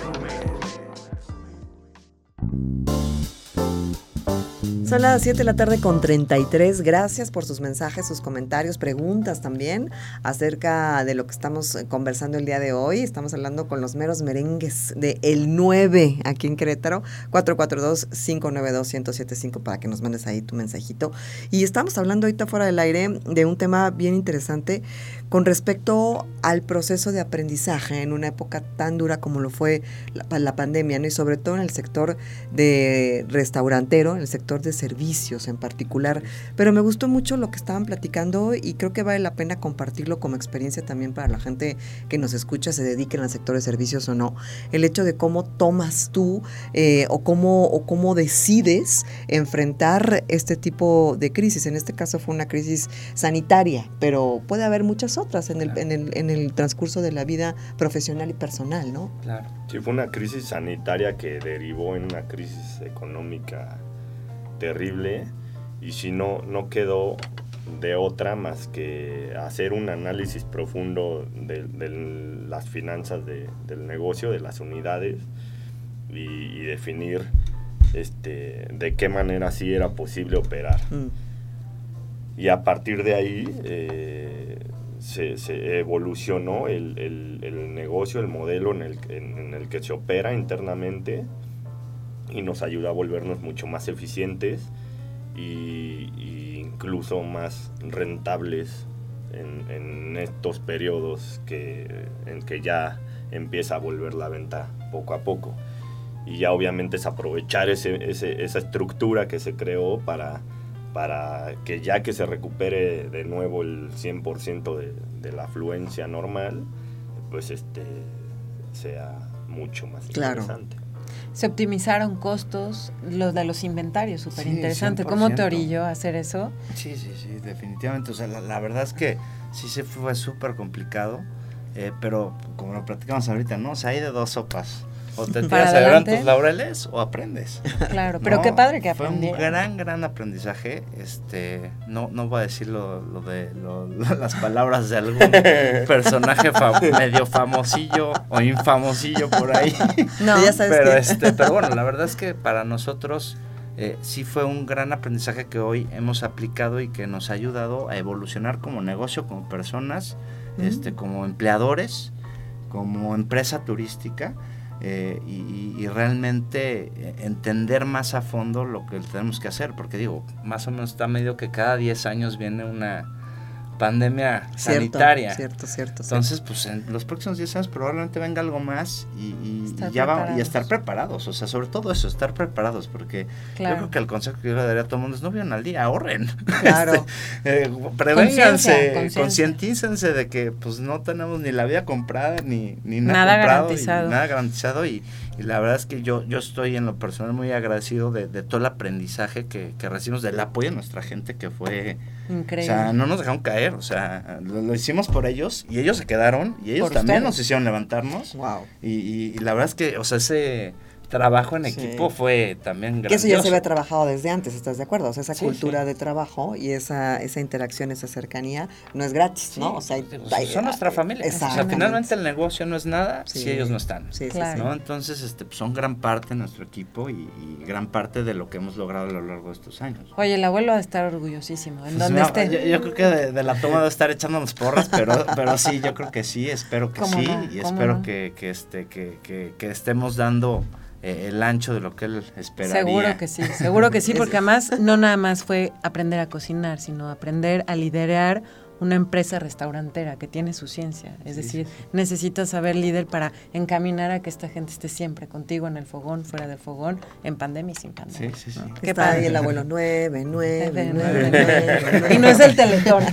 Son las 7 de la tarde con 33. Gracias por sus mensajes, sus comentarios, preguntas también acerca de lo que estamos eh, conversando el día de hoy. Estamos hablando con los meros merengues de El 9 aquí en Querétaro. 442-592-1075 para que nos mandes ahí tu mensajito. Y estamos hablando ahorita fuera del aire de un tema bien interesante con respecto al proceso de aprendizaje en una época tan dura como lo fue la, pandemia, ¿no? y sobre todo en el sector de restaurantero, en el sector de servicios en particular. Pero me gustó mucho lo que estaban platicando y creo que vale la pena compartirlo como experiencia también para la gente que nos escucha, se dediquen al sector de servicios o no. El hecho de cómo tomas tú eh, o, cómo, o cómo decides enfrentar este tipo de crisis. En este caso fue una crisis sanitaria, pero puede haber muchas otras en el, en el, en el transcurso de la vida profesional y personal, ¿no? Claro. Sí, fue una crisis sanitaria que derivó en una crisis económica terrible y si no, no quedó de otra más que hacer un análisis profundo de, de las finanzas de, del negocio, de las unidades y, y, definir este, de qué manera sí era posible operar. Mm. Y a partir de ahí eh, se, evolucionó el, el, negocio, el modelo en el, en, el que se opera internamente y nos ayuda a volvernos mucho más eficientes y incluso más rentables en, en, estos periodos que, en que ya empieza a volver la venta poco a poco. Y ya obviamente es aprovechar ese, ese, esa estructura que se creó para, para que ya que se recupere de nuevo el 100% de, de la afluencia normal, pues este sea mucho más claro. interesante. Se optimizaron costos, los de los inventarios, súper interesante. Sí, ¿Cómo te orilló a hacer eso? Sí, sí, sí, definitivamente. O sea, la, la verdad es que sí se fue súper complicado, eh, pero como lo platicamos ahorita, ¿no? O sea, hay de dos sopas. O te tiras a tus laureles o aprendes. Claro, pero ¿no? qué padre que aprendí. Fue un gran, gran aprendizaje. Este, no, no voy a decir lo, lo de lo, las palabras de algún [LAUGHS] personaje fam medio famosillo o infamosillo por ahí. [LAUGHS] No, ya sabes pero, que... este, [LAUGHS] pero bueno, la verdad es que para nosotros eh, sí fue un gran aprendizaje que hoy hemos aplicado y que nos ha ayudado a evolucionar como negocio, como personas, mm. este, como empleadores, como empresa turística. Eh, y, y, realmente entender más a fondo lo que tenemos que hacer, porque digo, más o menos está medio que cada 10 años viene una, pandemia Cierto, sanitaria. cierto, cierto, Entonces, pues en los próximos 10 años probablemente venga algo más y, y- Estar y ya va, y preparados. estar preparados. O sea, sobre todo eso, estar preparados. Porque Claro. yo creo que el consejo que yo le daría a todo el mundo es no vivan al día, ahorren. [LAUGHS] Claro. [LAUGHS] Este, eh, prevénganse, concientícense de que pues no tenemos ni la vida comprada ni, ni nada, Nada comprado y garantizado. nada garantizado y, y la verdad es que yo, yo estoy en lo personal muy agradecido de, de todo el aprendizaje que, que recibimos, del apoyo de nuestra gente que fue... Increíble. O sea, no nos dejaron caer, o sea, lo, lo hicimos por ellos y ellos se quedaron y ellos Por también ustedes. nos hicieron levantarnos. Wow. Y, y- y la verdad es que, o sea, ese trabajo en Sí. equipo fue también Que eso ya se grandioso. había trabajado desde antes, ¿estás de acuerdo? O sea, esa Sí, cultura sí. de trabajo y esa, esa interacción, esa cercanía, no es gratis, ¿no? O sea, hay- Pues, hay- son nuestra familia. O sea, finalmente el negocio no es nada Sí. si ellos no están. Sí, sí, Claro. ¿no? Entonces, este, pues, son gran parte de nuestro equipo y, y gran parte de lo que hemos logrado a lo largo de estos años. Oye, el abuelo va a estar orgullosísimo. ¿En Pues, dónde no, esté? Yo, yo creo que de, de la toma debe estar echándonos porras, pero, pero sí, yo creo que sí, espero que ¿Cómo sí, no? y ¿Cómo espero no? que, que, este, que, que, que estemos dando eh, el ancho de lo que él esperaría. Seguro que sí, seguro que sí, porque además no nada más fue aprender a cocinar, sino aprender a liderar una empresa restaurantera que tiene su ciencia. Es decir, necesitas saber líder para encaminar a que esta gente esté siempre contigo en el fogón, fuera del fogón, en pandemia y sin pandemia. Sí, sí, sí. Qué Está ahí padre. el abuelo, nueve, nueve, Nueve, nueve, nueve. nueve, Y no es el teletón. [LAUGHS]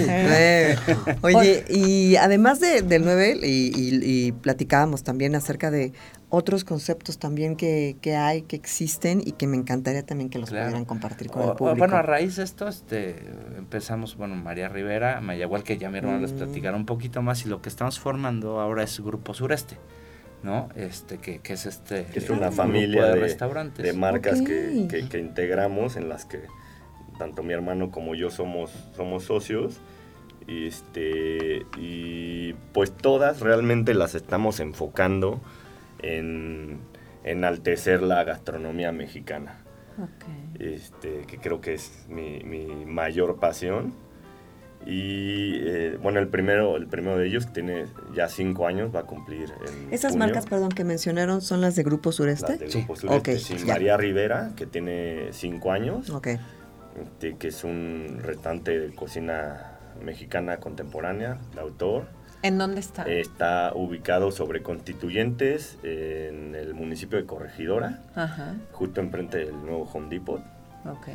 Nueve. [LAUGHS] Oye, y además de, del 9, y, y- y platicábamos también acerca de otros conceptos también que, que hay, que existen y que me encantaría también que los Claro. pudieran compartir con O- el o, público. bueno, a raíz de esto, este, empezamos, bueno, María Rivera, Mayagüel, que ya mi hermano les Mm. platicará un poquito más, y lo que estamos formando ahora es Grupo Sureste, ¿no? Este, que, que es este... Que es una grupo familia de, de, restaurantes. de marcas que, que- que integramos, en las que tanto mi hermano como yo somos, somos socios. Y, este, y pues todas realmente las estamos enfocando en enaltecer la gastronomía mexicana. Este, que creo que es mi, mi mayor pasión. Y eh, bueno, el primero, el primero de ellos tiene ya cinco años, va a cumplir en Esas junio. marcas, perdón, que mencionaron son las de Grupo Sureste. Las de Grupo Sureste, Ok, sí, ya. María Rivera, que tiene cinco años, Ok. este, que es un restaurante de cocina mexicana contemporánea, de autor. ¿En dónde está? Está ubicado sobre Constituyentes, en el municipio de Corregidora, Ajá, justo enfrente del nuevo Home Depot. ok.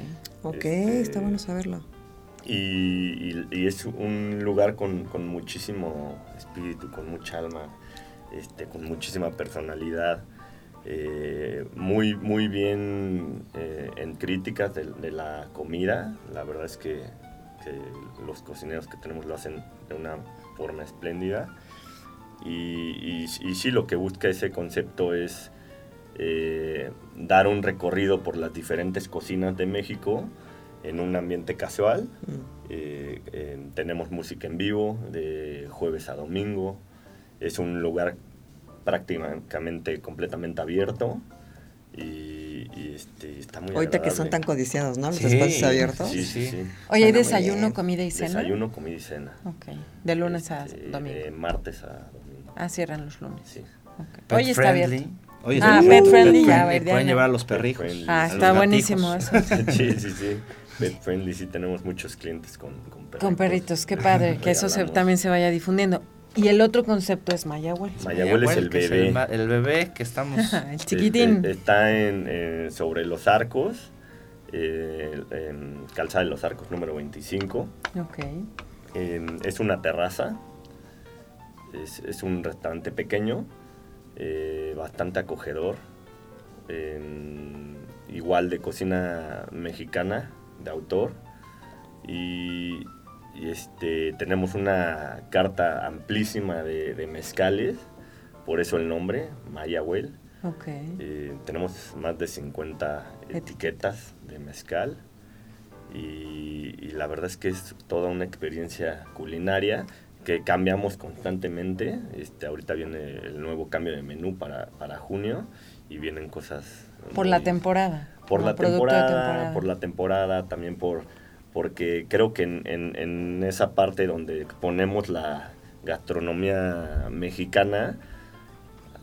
Ok, Este, está bueno saberlo. Y, y- y es un lugar con, con muchísimo espíritu, con mucha alma, este, con muchísima personalidad, eh, muy, muy bien eh, en críticas de, de la comida. La verdad es que, que los cocineros que tenemos lo hacen de una forma espléndida. Y, y- y sí, lo que busca ese concepto es eh, dar un recorrido por las diferentes cocinas de México en un ambiente casual. Eh, eh, tenemos música en vivo de jueves a domingo. Es un lugar prácticamente completamente abierto. Y, y, este, está muy Ahorita que son tan codiciados, ¿no? Los Sí, espacios abiertos. Sí, sí, sí. Oye, ¿hay desayuno, bien. comida y cena? Desayuno, comida y cena. Ok. De lunes a Este, domingo. De martes a domingo. Ah, cierran los lunes. Sí. Ok. Pet Hoy está friendly. abierto. Hoy ah, pet friendly, Pet ya, friendly. a ver, de Pueden llevar a los perrijos. friendly. Ah, a está buenísimo eso. [LAUGHS] sí, sí, sí. Pet friendly, sí tenemos muchos clientes con, con perritos. Con perritos, qué padre, [LAUGHS] que eso se- también se vaya difundiendo. Y el otro concepto es Mayagüel. Mayahuel es el es bebé. el bebé que estamos... [LAUGHS] el chiquitín. Está en, eh, sobre los arcos, eh, en Calzada de los Arcos número 25. Ok. Eh, es una terraza, es, es un restaurante pequeño, eh, bastante acogedor, eh, igual de cocina mexicana, de autor. Y, y, este, tenemos una carta amplísima de, de mezcales, por eso el nombre, Mayahuel. Ok. Eh, tenemos más de 50 etiquetas de mezcal y, y la verdad es que es toda una experiencia culinaria que cambiamos constantemente. Este, ahorita viene el nuevo cambio de menú para, para junio y vienen cosas... Por muy- la temporada. Por la temporada. por la temporada, también por porque creo que en, en- en esa parte donde ponemos la gastronomía mexicana,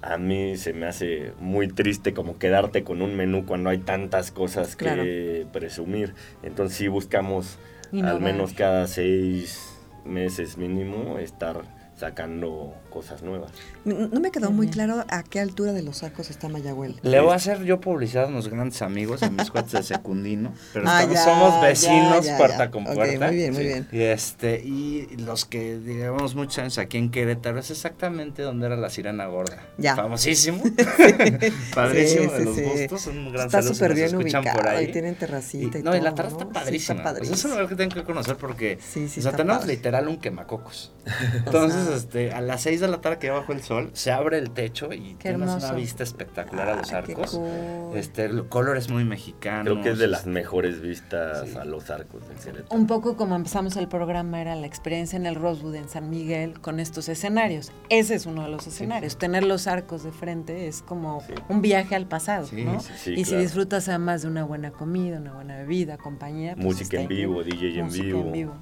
a mí se me hace muy triste como quedarte con un menú cuando hay tantas cosas Claro. que presumir. Entonces sí buscamos Innovar. al menos cada seis meses mínimo estar sacando cosas nuevas. No me quedó muy claro a qué altura de los arcos está Mayagüel. Le voy a hacer yo publicidad a unos grandes amigos, a mis cuates de secundino. Pero Ah, estamos- ya, somos ya, vecinos ya, puerta ya. con puerta. muy bien, muy Sí. bien. Y este, y los que digamos muchos años aquí en Querétaro es exactamente donde era la sirena gorda. Ya. Famosísimo. [LAUGHS] [LAUGHS] Padrísimo Sí, de los sí. gustos. Un gran Está súper bien ubicado por ahí. y tienen terracita y no, y la todo, terraza ¿no? está Sí, padrísima. está Pues es un lugar que tienen que conocer porque Sí, sí, o sea, tenemos padre. literal un quemacocos. [LAUGHS] Entonces, este, a las 6 de la tarde que ya bajo el sol, se abre el techo y Qué tienes una vista espectacular a los arcos. cool. Este, el color es muy mexicano. Creo que es de las mejores vistas a los arcos de Querétaro. Un poco como empezamos el programa era la experiencia en el Rosewood en San Miguel con estos escenarios. Ese es uno de los escenarios. Tener los arcos de frente es como un viaje al pasado, Sí, ¿no? sí, sí, y si disfrutas además de una buena comida, una buena bebida, compañía. pues Música en vivo. DJ en vivo.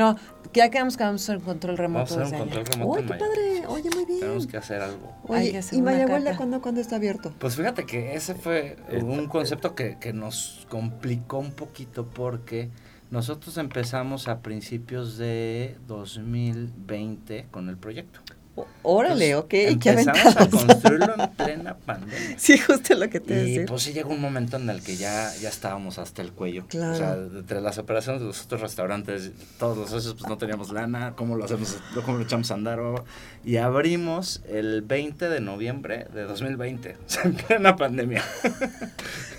No, ya quedamos que vamos a hacer un control remoto Vamos a hacer un control allá. remoto. ¡Uy, qué padre! Oye, muy bien. Tenemos que hacer algo. Hay Oye, que hacer ¿y cata. cuándo, cuándo está abierto? Pues fíjate que ese fue un concepto que, que nos complicó un poquito porque nosotros empezamos a principios de 2020 con el proyecto. Órale, ok, qué Empezamos a aventados. construirlo en plena pandemia. Sí, justo lo que te iba a Y decir. pues sí llegó un momento en el que ya, ya estábamos hasta el cuello. Claro. O sea, entre las operaciones de los otros restaurantes, todos los socios pues no teníamos lana, ¿cómo lo hacemos? ¿Cómo lo echamos a andar? Y abrimos el 20 de noviembre de 2020, [LAUGHS] o sea, en plena pandemia.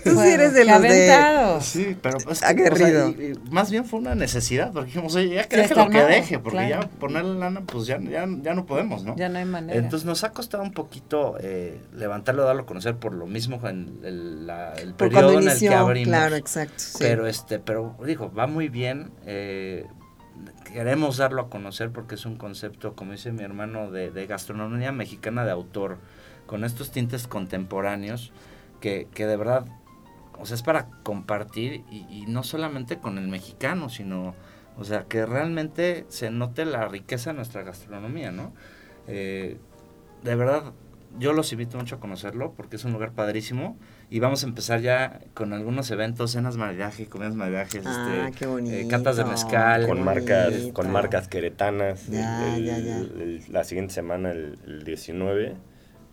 Tú sí eres de qué los de... aventados. Sí, pero pues, Aguerrido. o sea, y- y más bien fue una necesidad, porque dijimos, oye, ya que deje lo que deje, porque claro. ya ponerle lana, pues ya, ya, ya no podemos, ¿no? Ya no hay manera. Entonces nos ha costado un poquito eh, levantarlo, darlo a conocer por lo mismo en el, la- el Por periodo en el que abrimos. claro, exacto, sí. Pero este, pero dijo, va muy bien. eh, queremos darlo a conocer porque es un concepto, como dice mi hermano, de, de gastronomía mexicana de autor, con estos tintes contemporáneos que, que de verdad, o sea, es para compartir y, y no solamente con el mexicano, sino, o sea, que realmente se note la riqueza de nuestra gastronomía, ¿no? Eh, de verdad, yo los invito mucho a conocerlo porque es un lugar padrísimo y vamos a empezar ya con algunos eventos, cenas maridaje, comidas maridajes, Ah, este, eh, catas de mezcal. Con marcas, con marcas queretanas. Ya, el- ya, ya. el- el- la siguiente semana, el, el 19.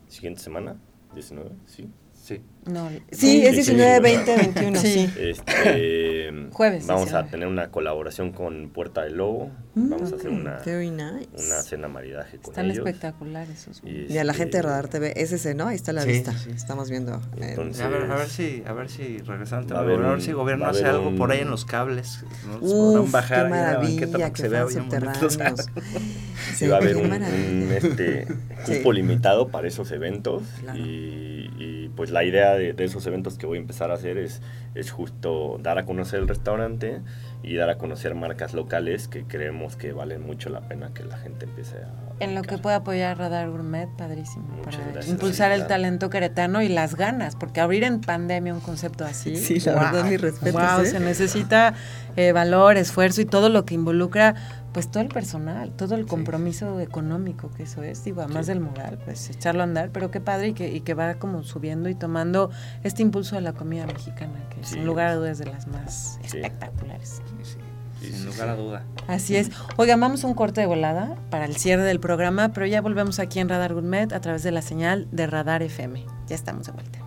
¿Siguiente semana? ¿19? Sí. Sí. No, Sí, es Sí, sí. 19, 20, 21, sí. Este, Jueves, Vamos 19. a tener una colaboración con Puerta del Lobo. Mm, vamos a hacer una, Very nice. una cena maridaje con Están ellos. espectaculares esos. Y, Y a la este, gente de Radar TV, es ese, ¿no? Ahí está la Sí, vista. sí. Estamos viendo. eh, Entonces, A ver, a ver si, a ver si a a, haber ver un- si el gobierno a hace algo un- por ahí en los cables. ¿no? Uf, podrán bajar qué a maravilla, que se vea bien. [LAUGHS] Sí, va a haber qué un, este, [LAUGHS] Sí. cupo limitado para esos eventos Claro. y, y, pues la idea de, de esos eventos que voy a empezar a hacer es, es justo dar a conocer el restaurante y dar a conocer marcas locales que creemos que valen mucho la pena que la gente empiece a... En lo que puede apoyar Radar Gourmet, padrísimo. Muchas para gracias. impulsar Sí, el claro. talento queretano y las ganas, porque abrir en pandemia un concepto así. Sí, la verdad, mis respetos, Wow, ¿eh? se necesita eh, valor, esfuerzo y todo lo que involucra, pues todo el personal, todo el compromiso económico que eso es, digo, además del moral, pues echarlo a andar, pero qué padre y que, y que va como subiendo y tomando este impulso de la comida mexicana, que Sí. sin lugar a dudas de las más espectaculares. Sí, sí, sin lugar a duda. Así es. Oigan, vamos a un corte de volada para el cierre del programa, pero ya volvemos aquí en Radar Gourmet a través de la señal de Radar FM. Ya estamos de vuelta.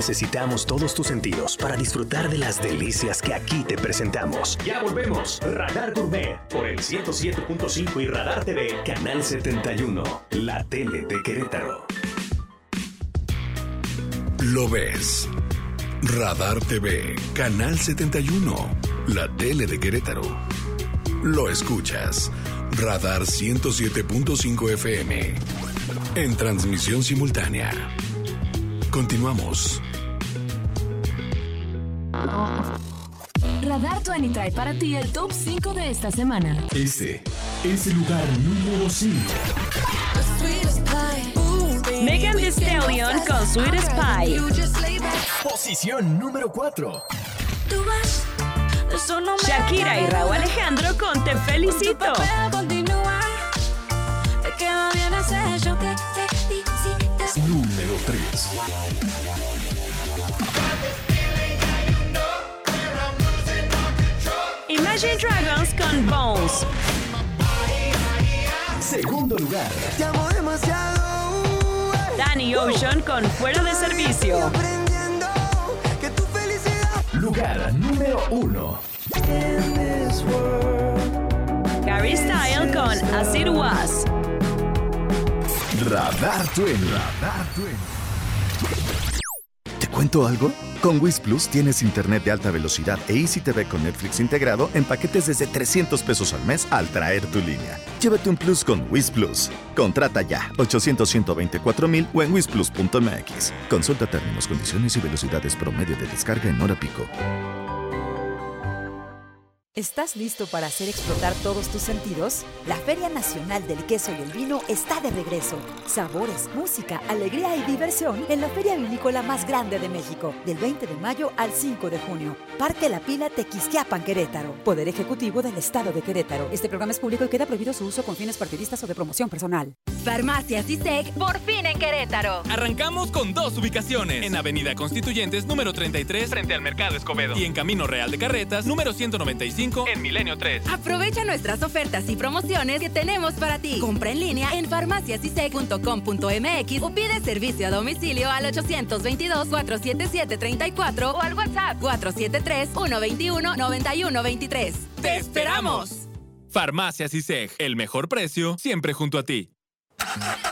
Necesitamos todos tus sentidos para disfrutar de las delicias que aquí te presentamos. Ya volvemos. Radar Gourmet por el 107.5 y Radar TV, Canal 71, la tele de Querétaro. Lo ves. Radar TV, Canal 71, la tele de Querétaro. Lo escuchas. Radar 107.5 FM. En transmisión simultánea. Continuamos. Radar 20 trae para ti el top 5 de esta semana. Este es el lugar número 5. Megan Thee Stallion con Sweet Spy. Posición número 4. Shakira y Raúl Alejandro con Te Felicito. Número 3. Imagine Dragons con Bones. Segundo lugar. Te amo demasiado. Danny Ocean con Fuera de Servicio. Lugar número 1. Harry Style con As It Was. Radar 20. ¿Te cuento algo? Con Wiz Plus tienes internet de alta velocidad e Easy TV con Netflix integrado en paquetes desde 300 pesos al mes al traer tu línea. Llévate un Plus con Wiz Plus. Contrata ya 800 mil o en wizplus.mx. Consulta términos, condiciones y velocidades promedio de descarga en hora pico. ¿Estás listo para hacer explotar todos tus sentidos? La Feria Nacional del Queso y el Vino está de regreso. Sabores, música, alegría y diversión en la feria vinícola más grande de México, del 20 de mayo al 5 de junio. Parque La Pila Tequisquiapan, Querétaro. Poder Ejecutivo del Estado de Querétaro. Este programa es público y queda prohibido su uso con fines partidistas o de promoción personal. Farmacias ISEC, por fin en Querétaro. Arrancamos con dos ubicaciones. En Avenida Constituyentes, número 33, frente al Mercado Escobedo. Y en Camino Real de Carretas, número 195, en Milenio 3. Aprovecha nuestras ofertas y promociones que tenemos para ti. Compra en línea en farmaciasisec.com.mx o pide servicio a domicilio al 822-477-34 o al WhatsApp 473-121-9123. ¡Te esperamos! Farmacias ISEG, el mejor precio, siempre junto a ti.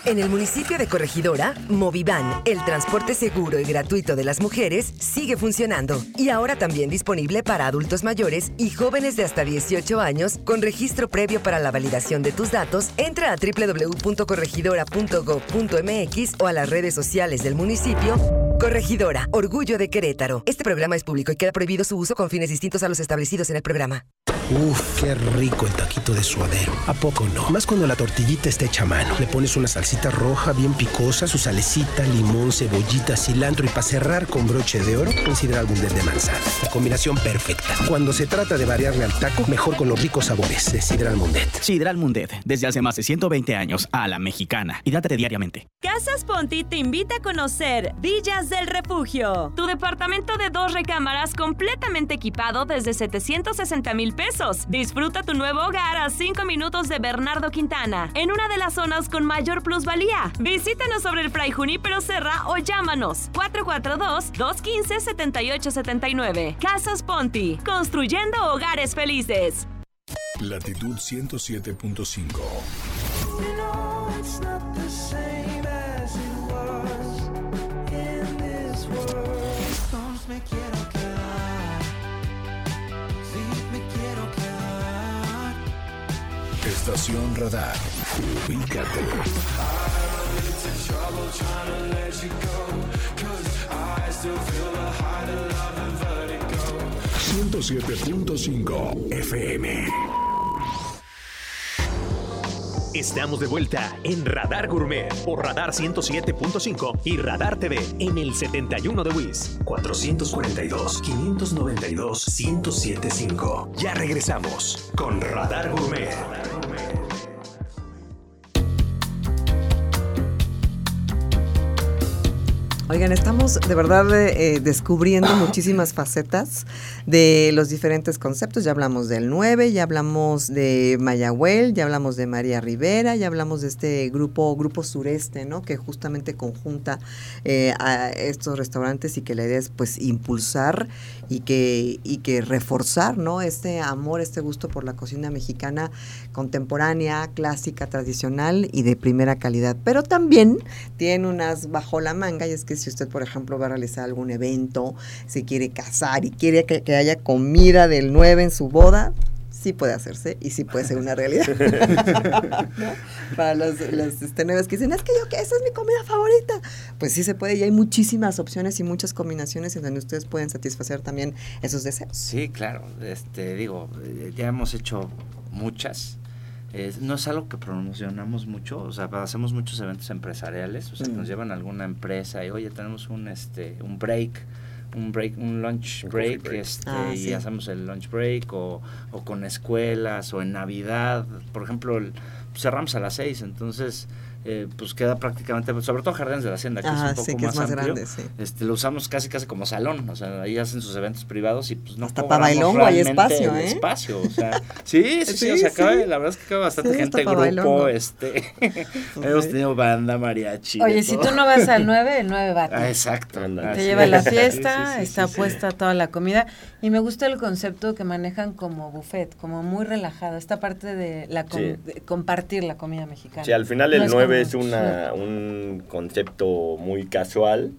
En el municipio de Corregidora, Movivan, el transporte seguro y gratuito de las mujeres, sigue funcionando. Y ahora también disponible para adultos mayores y jóvenes de hasta 18 años con registro previo para la validación de tus datos. Entra a www.corregidora.gov.mx o a las redes sociales del municipio. Corregidora, Orgullo de Querétaro. Este programa es público y queda prohibido su uso con fines distintos a los establecidos en el programa. Uf, qué rico el taquito de suadero. ¿A poco no? Más cuando la tortillita está hecha a mano. Le pones una salsita roja bien picosa, su salecita, limón, cebollita, cilantro y para cerrar con broche de oro, un sidral Mundet de manzana. La combinación perfecta. Cuando se trata de variarle al taco, mejor con los ricos sabores de sidral Mundet. Sidral Mundet, desde hace más de 120 años, a la mexicana. Hidrátate diariamente. Casas Ponti te invita a conocer Villas del Refugio. Tu departamento de dos recámaras completamente equipado desde 760 mil pesos. Disfruta tu nuevo hogar a 5 minutos de Bernardo Quintana, en una de las zonas con mayor plusvalía. Visítanos sobre el Fray Junípero Serra o llámanos 442-215-7879. Casas Ponti, construyendo hogares felices. Latitud 107.5. Radar. Ubícate. 107.5 FM. Estamos de vuelta en Radar Gourmet por Radar 107.5 y Radar TV en el 71 de WIS 442 592 1075. Ya regresamos con Radar Gourmet. Oigan, estamos de verdad eh, descubriendo [LAUGHS] muchísimas facetas de los diferentes conceptos. Ya hablamos del 9, ya hablamos de Mayagüel, ya hablamos de María Rivera, ya hablamos de este grupo, grupo sureste, ¿no? Que justamente conjunta eh, a estos restaurantes y que la idea es pues impulsar y que, y que reforzar, ¿no? Este amor, este gusto por la cocina mexicana contemporánea, clásica, tradicional y de primera calidad. Pero también tiene unas bajo la manga y es que si usted, por ejemplo, va a realizar algún evento, se quiere casar y quiere que, que haya comida del 9 en su boda, sí puede hacerse y sí puede ser una realidad. [LAUGHS] ¿No? Para los, los este, nuevos que dicen, es que yo, que esa es mi comida favorita. Pues sí se puede y hay muchísimas opciones y muchas combinaciones en donde ustedes pueden satisfacer también esos deseos. Sí, claro. Este, digo, eh, ya hemos hecho muchas. No es algo que promocionamos mucho, o sea, hacemos muchos eventos empresariales, o sea, Mm. nos llevan a alguna empresa y, oye, tenemos un, este, un break, un break, un lunch Un break. Este, Ah, y sí. hacemos el lunch break o, o con escuelas o en Navidad, por ejemplo, el- cerramos a las 6, entonces eh, pues queda prácticamente, sobre todo Jardines de la Hacienda, que Ajá, es un poco sí, que es más, amplio, grande, sí. este, lo usamos casi casi como salón, o sea, ahí hacen sus eventos privados y pues no Hasta pa' cobramos bailongo hay espacio, ¿eh? espacio, o sea, sí, sí, sí, o Sí, sea, cabe- sí. la verdad es que cabe bastante Sí, gente, grupo, bailongo. este, [LAUGHS] hemos tenido banda, mariachi. Oye, si tú no vas al [LAUGHS] 9, el 9 va. Ah, exacto. Te lleva a la Sí, fiesta, sí, sí, está sí, sí. puesta toda la comida. Y me gusta el concepto que manejan como buffet, como muy relajado. Esta parte de, la com- Sí. de compartir la comida mexicana. Sí, al final No el es 9 como- es una, [LAUGHS] un concepto muy casual,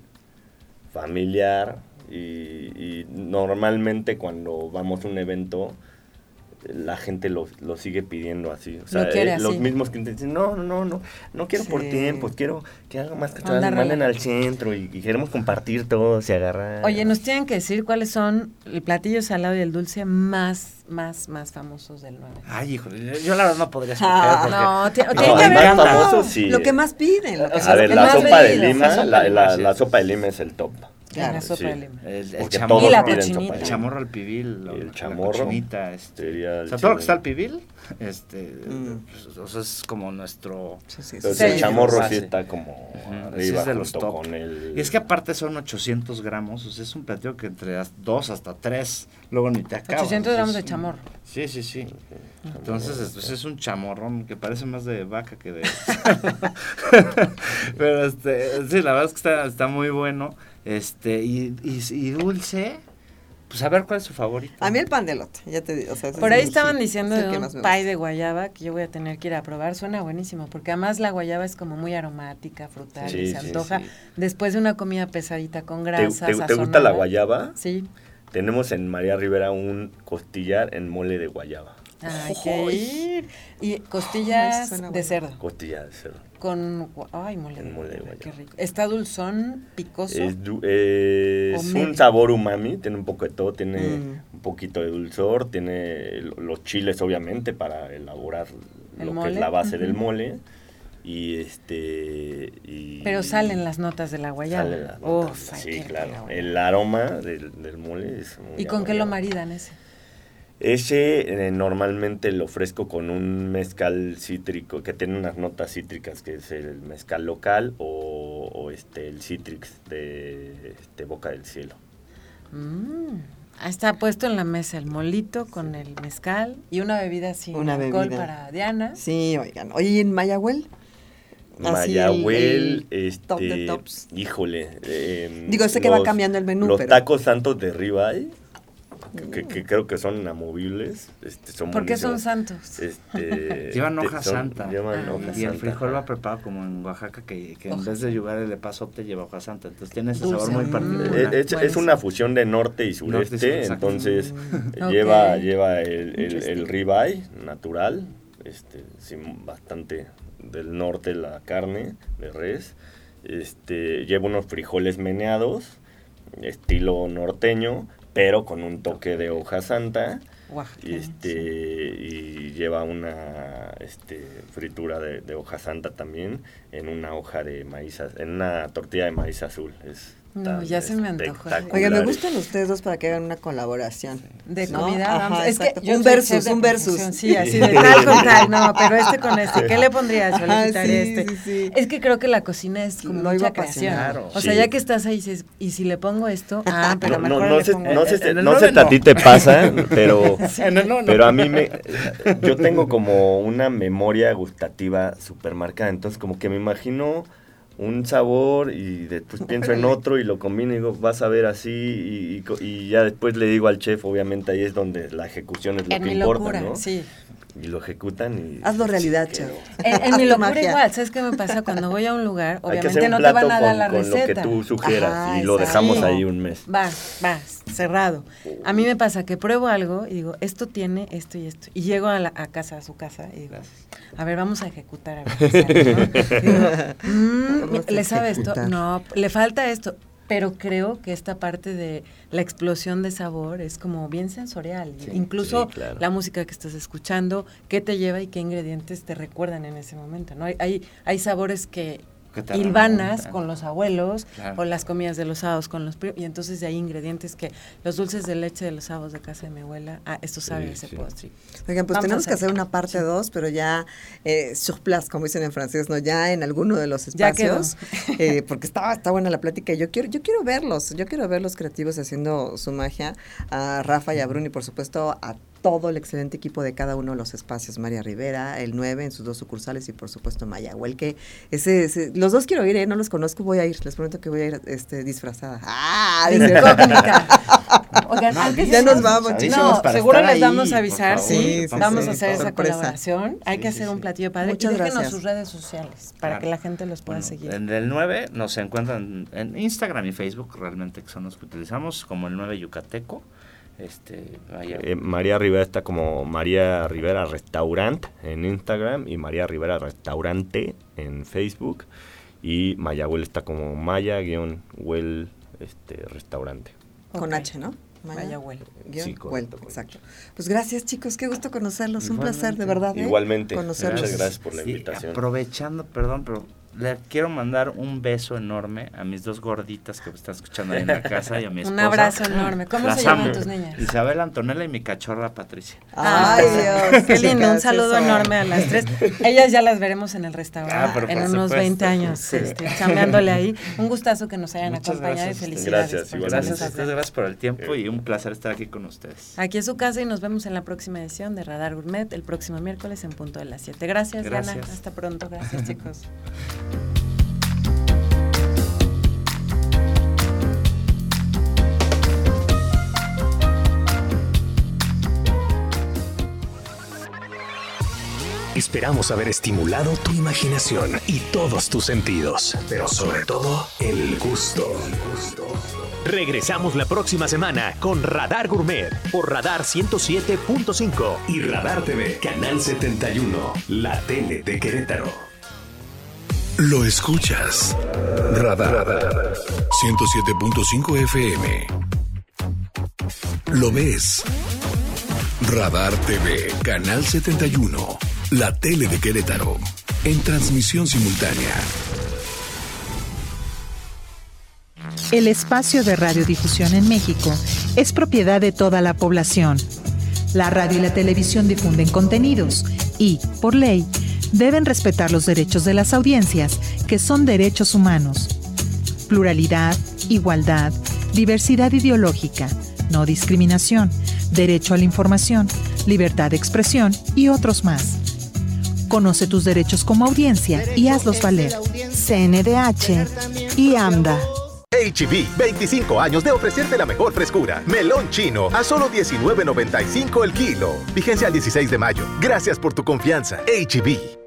familiar y, y normalmente cuando vamos a un evento la gente lo, lo sigue pidiendo así. O sea, Lo quiere eh, los mismos que dicen, no, no, no, no, no quiero por tiempos, quiero que haga más todas manden al centro y, y queremos compartir todos y agarrar. Oye, nos tienen que decir cuáles son el platillo salado y el dulce más, más, más famosos del 9. Ay, híjole, yo- la verdad no podría escoger. Ah, porque- no, ti- No, tiene que haber famoso, sí. Lo que más piden. lo que más- a ver, la sopa de lima, La sopa la, la sopa de lima es el top. Claro, la Sí. El, el chamorro, Y la el chamorro al pibil, lo- El la chamorro cochinita, este, sería o el sea, todo lo que está al pibil, este, Mm. pues, o sea, es como nuestro... Entonces Sí. el chamorro sí está como sí arriba es de los junto top. con el... Y es que aparte son 800 gramos, o sea, es un platillo que entre dos hasta tres, luego ni te acabas. 800 gramos de chamorro. Sí, sí, sí. Entonces, es, pues, es un chamorrón que parece más de vaca que de... [LAUGHS] Pero, este, sí, la verdad es que está, está muy bueno. Este, y, y, y dulce, pues a ver cuál es su favorito. A mí el pan de elote, ya te digo. o sea, Por ahí estaban sí, diciendo de que un pie de guayaba que yo voy a tener que ir a probar. Suena buenísimo, porque además la guayaba es como muy aromática, frutal, Sí, y se sí, antoja sí. después de una comida pesadita con ¿Te, grasa. te- te gusta la guayaba? Sí. Tenemos en María Rivera un costillar en mole de guayaba. Hay que ir. Y costillas de cerdo. Costilla de cerdo. Con. Ay, mole. de En mole de guayaba, guayaba. Qué rico. Está dulzón, picoso. Es, du- es O un sabor umami, tiene un poco de todo, tiene Mm. un poquito de dulzor, tiene lo- los chiles obviamente para elaborar El lo que es la base del mole. Y este y Pero salen las notas de la guayaba. salen las notas, sí, claro. El aroma del, del mole es muy ¿Y con qué lo maridan ese? Ese eh, normalmente lo ofrezco con un mezcal cítrico que tiene unas notas cítricas, que es el mezcal local o, o este el Citrix de este, Boca del Cielo. Mm. Está puesto en la mesa el molito con el mezcal y una bebida sin Una alcohol bebida. para Diana. Sí, oigan. Oye, ¿y en Mayahuel? Así Mayahuel, el- el este, top de tops. híjole. em, Digo, sé que va cambiando el menú, Los pero- tacos santos de ribeye, que, que- creo que son inamovibles, este, son ¿Por qué son santos? Este, [LAUGHS] Llevan hoja son- santa. Llevan Ah, hoja y el frijol va preparado como en Oaxaca, que, que en vez de llevar el epazote lleva hoja santa. Entonces tiene ese sabor muy Mm. particular. Eh, Es, es una fusión de norte y Norte y sureste, sur, exacto. entonces Mm, ok. lleva, lleva el, el, ribeye natural, este, sin bastante del norte la carne de res, este, lleva unos frijoles meneados, estilo norteño, pero con un toque de hoja santa, Oaxaca, y este y lleva una este, fritura de, de hoja santa también en una hoja de maíz en una tortilla de maíz azul. Es No, tan ya se me antojó. Oigan, me gustan ustedes dos para que hagan una colaboración. De ¿no? comida, Ajá, vamos. Es que exacto. un versus, un versus. Sí, así de [LAUGHS] tal con tal. No, pero este con este. ¿Qué le pondrías? Yo le Ajá, quitaré sí, este. sí, sí. Es que creo que la cocina es como Lo iba mucha a creación. apasionar. O sea, Sí. ya que estás ahí dices, ¿y si le pongo esto? [LAUGHS] Ah, pero no, no, mejor no le sé, pongo no. En el no sé a no. ti te pasa, [LAUGHS] pero, no, no. pero a mí me, yo tengo como una memoria gustativa súper marcada, entonces como que me imagino un sabor y después [LAUGHS] pienso en otro y lo combino y digo, vas a ver así y, y co- y ya después le digo al chef, obviamente ahí es donde la ejecución es lo En que mi importa, locura, ¿no? sí. Y lo ejecutan y... Hazlo realidad, chef. En, en [LAUGHS] mi locura magia. igual, ¿sabes qué me pasa? Cuando voy a un lugar, obviamente un no te van a dar con, la con receta. lo que tú sugieras Ajá, y lo dejamos ahí un mes. Va, va, cerrado. A mí me pasa que pruebo algo y digo, esto tiene esto y esto. Y llego a, la, a casa, a su casa, y digo, a ver, vamos a ejecutar. A ver ¿no? [LAUGHS] Digo, mm, ¿Le sabe esto? No, le falta esto. Pero creo que esta parte de la explosión de sabor es como bien sensorial. Sí, Incluso sí, claro. la música que estás escuchando, qué te lleva y qué ingredientes te recuerdan en ese momento. ¿no? Hay, hay, hay sabores que hilvanas con los abuelos Claro. o las comidas de los sábados con los primos. Y entonces de ahí ingredientes que los dulces de leche de los sábados de casa de mi abuela. Ah, esto sabe Sí, ese sí. postre. Oigan, pues Vamos tenemos que hacer una parte 2, pero ya eh, sur place, como dicen en francés, ¿no? Ya en alguno de los Ya quedó. espacios. [LAUGHS] eh, porque está, está buena la plática. y Yo quiero, yo quiero verlos, yo quiero ver los creativos haciendo su magia. A Rafa y a Bruno y por supuesto a todo el excelente equipo de cada uno de los espacios. María Rivera, el 9 en sus dos sucursales y por supuesto Mayagüel, que ese, ese- los dos quiero ir, ¿eh? no los conozco, voy a ir, les prometo que voy a ir este, disfrazada. ¡Ah! Dice-. [LAUGHS] Oigan, No, antes ya nos vamos, No, seguro les vamos ahí, a avisar, sí. favor. Sí, sí, vamos sí, a hacer esa sorpresa. colaboración. Hay que hacer un platillo padre. Muchas y déjenos gracias. sus redes sociales para Claro. que la gente los pueda Bueno, seguir. En el 9 nos encuentran en Instagram y Facebook, realmente que son los que utilizamos, como el 9 Yucateco. Este, vaya, Eh, María Rivera está como María Rivera Restaurant en Instagram y María Rivera Restaurante en Facebook. Y Mayagüel está como Maya-Well este, Restaurante. Con H, ¿no? Mayagüel. Guión, Sí, correcto, Well, exacto. Pues gracias, chicos. Qué gusto conocerlos. Un Igualmente. placer, de verdad. ¿eh? Igualmente. Conocerlos. Muchas gracias por la Sí, invitación. aprovechando, perdón, pero le quiero mandar un beso enorme a mis dos gorditas que me están escuchando ahí en la casa y a mi [LAUGHS] Un esposa. abrazo enorme. ¿Cómo Las se llaman amo. tus niñas? Isabel Antonella y mi cachorra Patricia. Ay, Dios. Qué lindo, un saludo eso. enorme a las tres. Ellas ya las veremos en el restaurante Ah, pero en unos supuesto. 20 años, Sí. este, chambeándole ahí. Un gustazo que nos hayan Muchas acompañado gracias y felicidades. Gracias, igualmente. Gracias a ustedes, gracias por el tiempo y un placer estar aquí con ustedes. Aquí es su casa y nos vemos en la próxima edición de Radar Gourmet el próximo miércoles en punto de las 7. Gracias, Diana. Gracias. Hasta pronto. Gracias, chicos. [LAUGHS] Esperamos haber estimulado tu imaginación y todos tus sentidos, pero sobre todo el gusto. Regresamos la próxima semana con Radar Gourmet por Radar 107.5 y Radar TV Canal 71, la tele de Querétaro. Lo escuchas. Radar. 107.5 FM. Lo ves. Radar TV, Canal 71. La tele de Querétaro. En transmisión simultánea. El espacio de radiodifusión en México es propiedad de toda la población. La radio y la televisión difunden contenidos y, por ley, deben respetar los derechos de las audiencias, que son derechos humanos. Pluralidad, igualdad, diversidad ideológica, no discriminación, derecho a la información, libertad de expresión y otros más. Conoce tus derechos como audiencia y hazlos valer. CNDH y AMDA. HB, 25 años de ofrecerte la mejor frescura. Melón chino a solo 19.95 el kilo. Vigencia al 16 de mayo. Gracias por tu confianza. HB.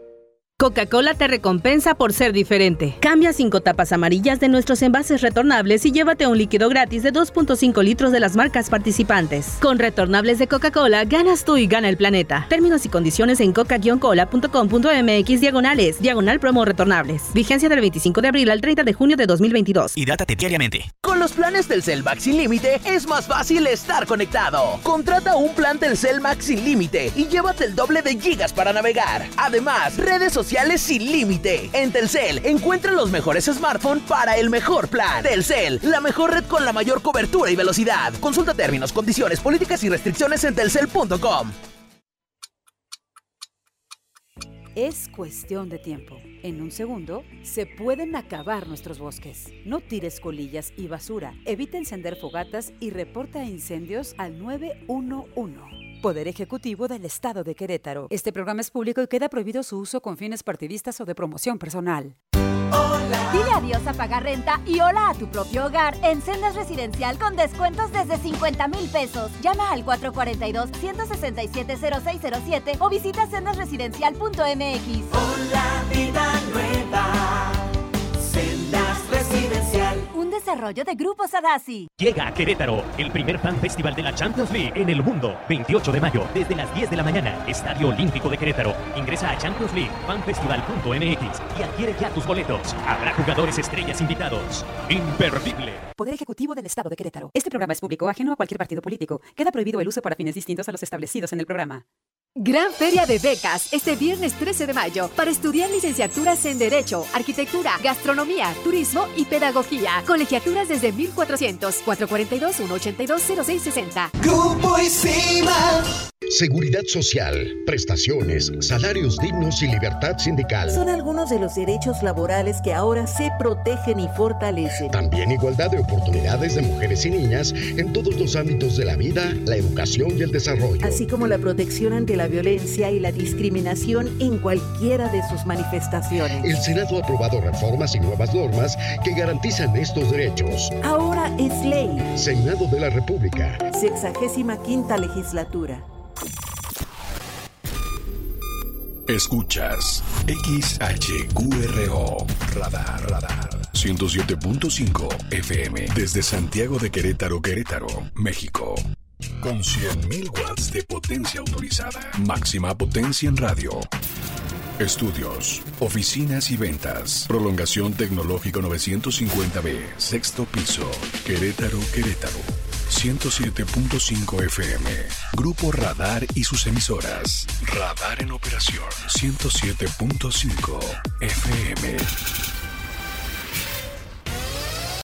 Coca-Cola te recompensa por ser diferente. Cambia cinco tapas amarillas de nuestros envases retornables y llévate un líquido gratis de 2.5 litros de las marcas participantes. Con retornables de Coca-Cola, ganas tú y gana el planeta. Términos y condiciones en coca-cola.com.mx diagonales, diagonal promo retornables. Vigencia del 25 de abril al 30 de junio de 2022. Hidrátate diariamente. Con los planes Telcel Max sin límite es más fácil estar conectado. Contrata un plan Telcel Max sin límite y llévate el doble de gigas para navegar. Además, redes sociales sin límite. En Telcel encuentra los mejores smartphones para el mejor plan. Telcel, la mejor red con la mayor cobertura y velocidad. Consulta términos, condiciones, políticas y restricciones en telcel.com. Es cuestión de tiempo. En un segundo, se pueden acabar nuestros bosques. No tires colillas y basura. Evita encender fogatas y reporta incendios al 911. Poder Ejecutivo del Estado de Querétaro. Este programa es público y queda prohibido su uso con fines partidistas o de promoción personal. Dile adiós a pagar renta y hola a tu propio hogar en Sendas Residencial con descuentos desde 50 mil pesos. Llama al 442-167-0607 o visita sendasresidencial.mx. Hola, vida nueva. Sendas Residencial. Desarrollo de Grupo Sadasi. Llega a Querétaro el primer fan festival de la Champions League en el mundo. 28 de mayo, desde las 10 de la mañana. Estadio Olímpico de Querétaro. Ingresa a Champions League, fanfestival.mx y adquiere ya tus boletos. Habrá jugadores estrellas invitados. Imperdible. Poder Ejecutivo del Estado de Querétaro. Este programa es público, ajeno a cualquier partido político. Queda prohibido el uso para fines distintos a los establecidos en el programa. Gran Feria de Becas este viernes 13 de mayo para estudiar licenciaturas en Derecho, Arquitectura, Gastronomía, Turismo y Pedagogía. Colegiaturas desde 1400 442 182 0660. Grupo Isima. Seguridad social, prestaciones, salarios dignos y libertad sindical. Son algunos de los derechos laborales que ahora se protegen y fortalecen. También igualdad de oportunidades de mujeres y niñas en todos los ámbitos de la vida, la educación y el desarrollo. Así como la protección ante la violencia y la discriminación en cualquiera de sus manifestaciones. El Senado ha aprobado reformas y nuevas normas que garantizan estos derechos. Ahora es ley. Senado de la República. Sexagésima quinta legislatura. Escuchas XHQRO Radar Radar 107.5 FM desde Santiago de Querétaro, Querétaro, México. Con 100.000 watts de potencia autorizada. Máxima potencia en radio. Estudios, oficinas y ventas. Prolongación tecnológico 950B, sexto piso, Querétaro, Querétaro. 107.5 FM. Grupo Radar y sus emisoras. Radar en operación. 107.5 FM.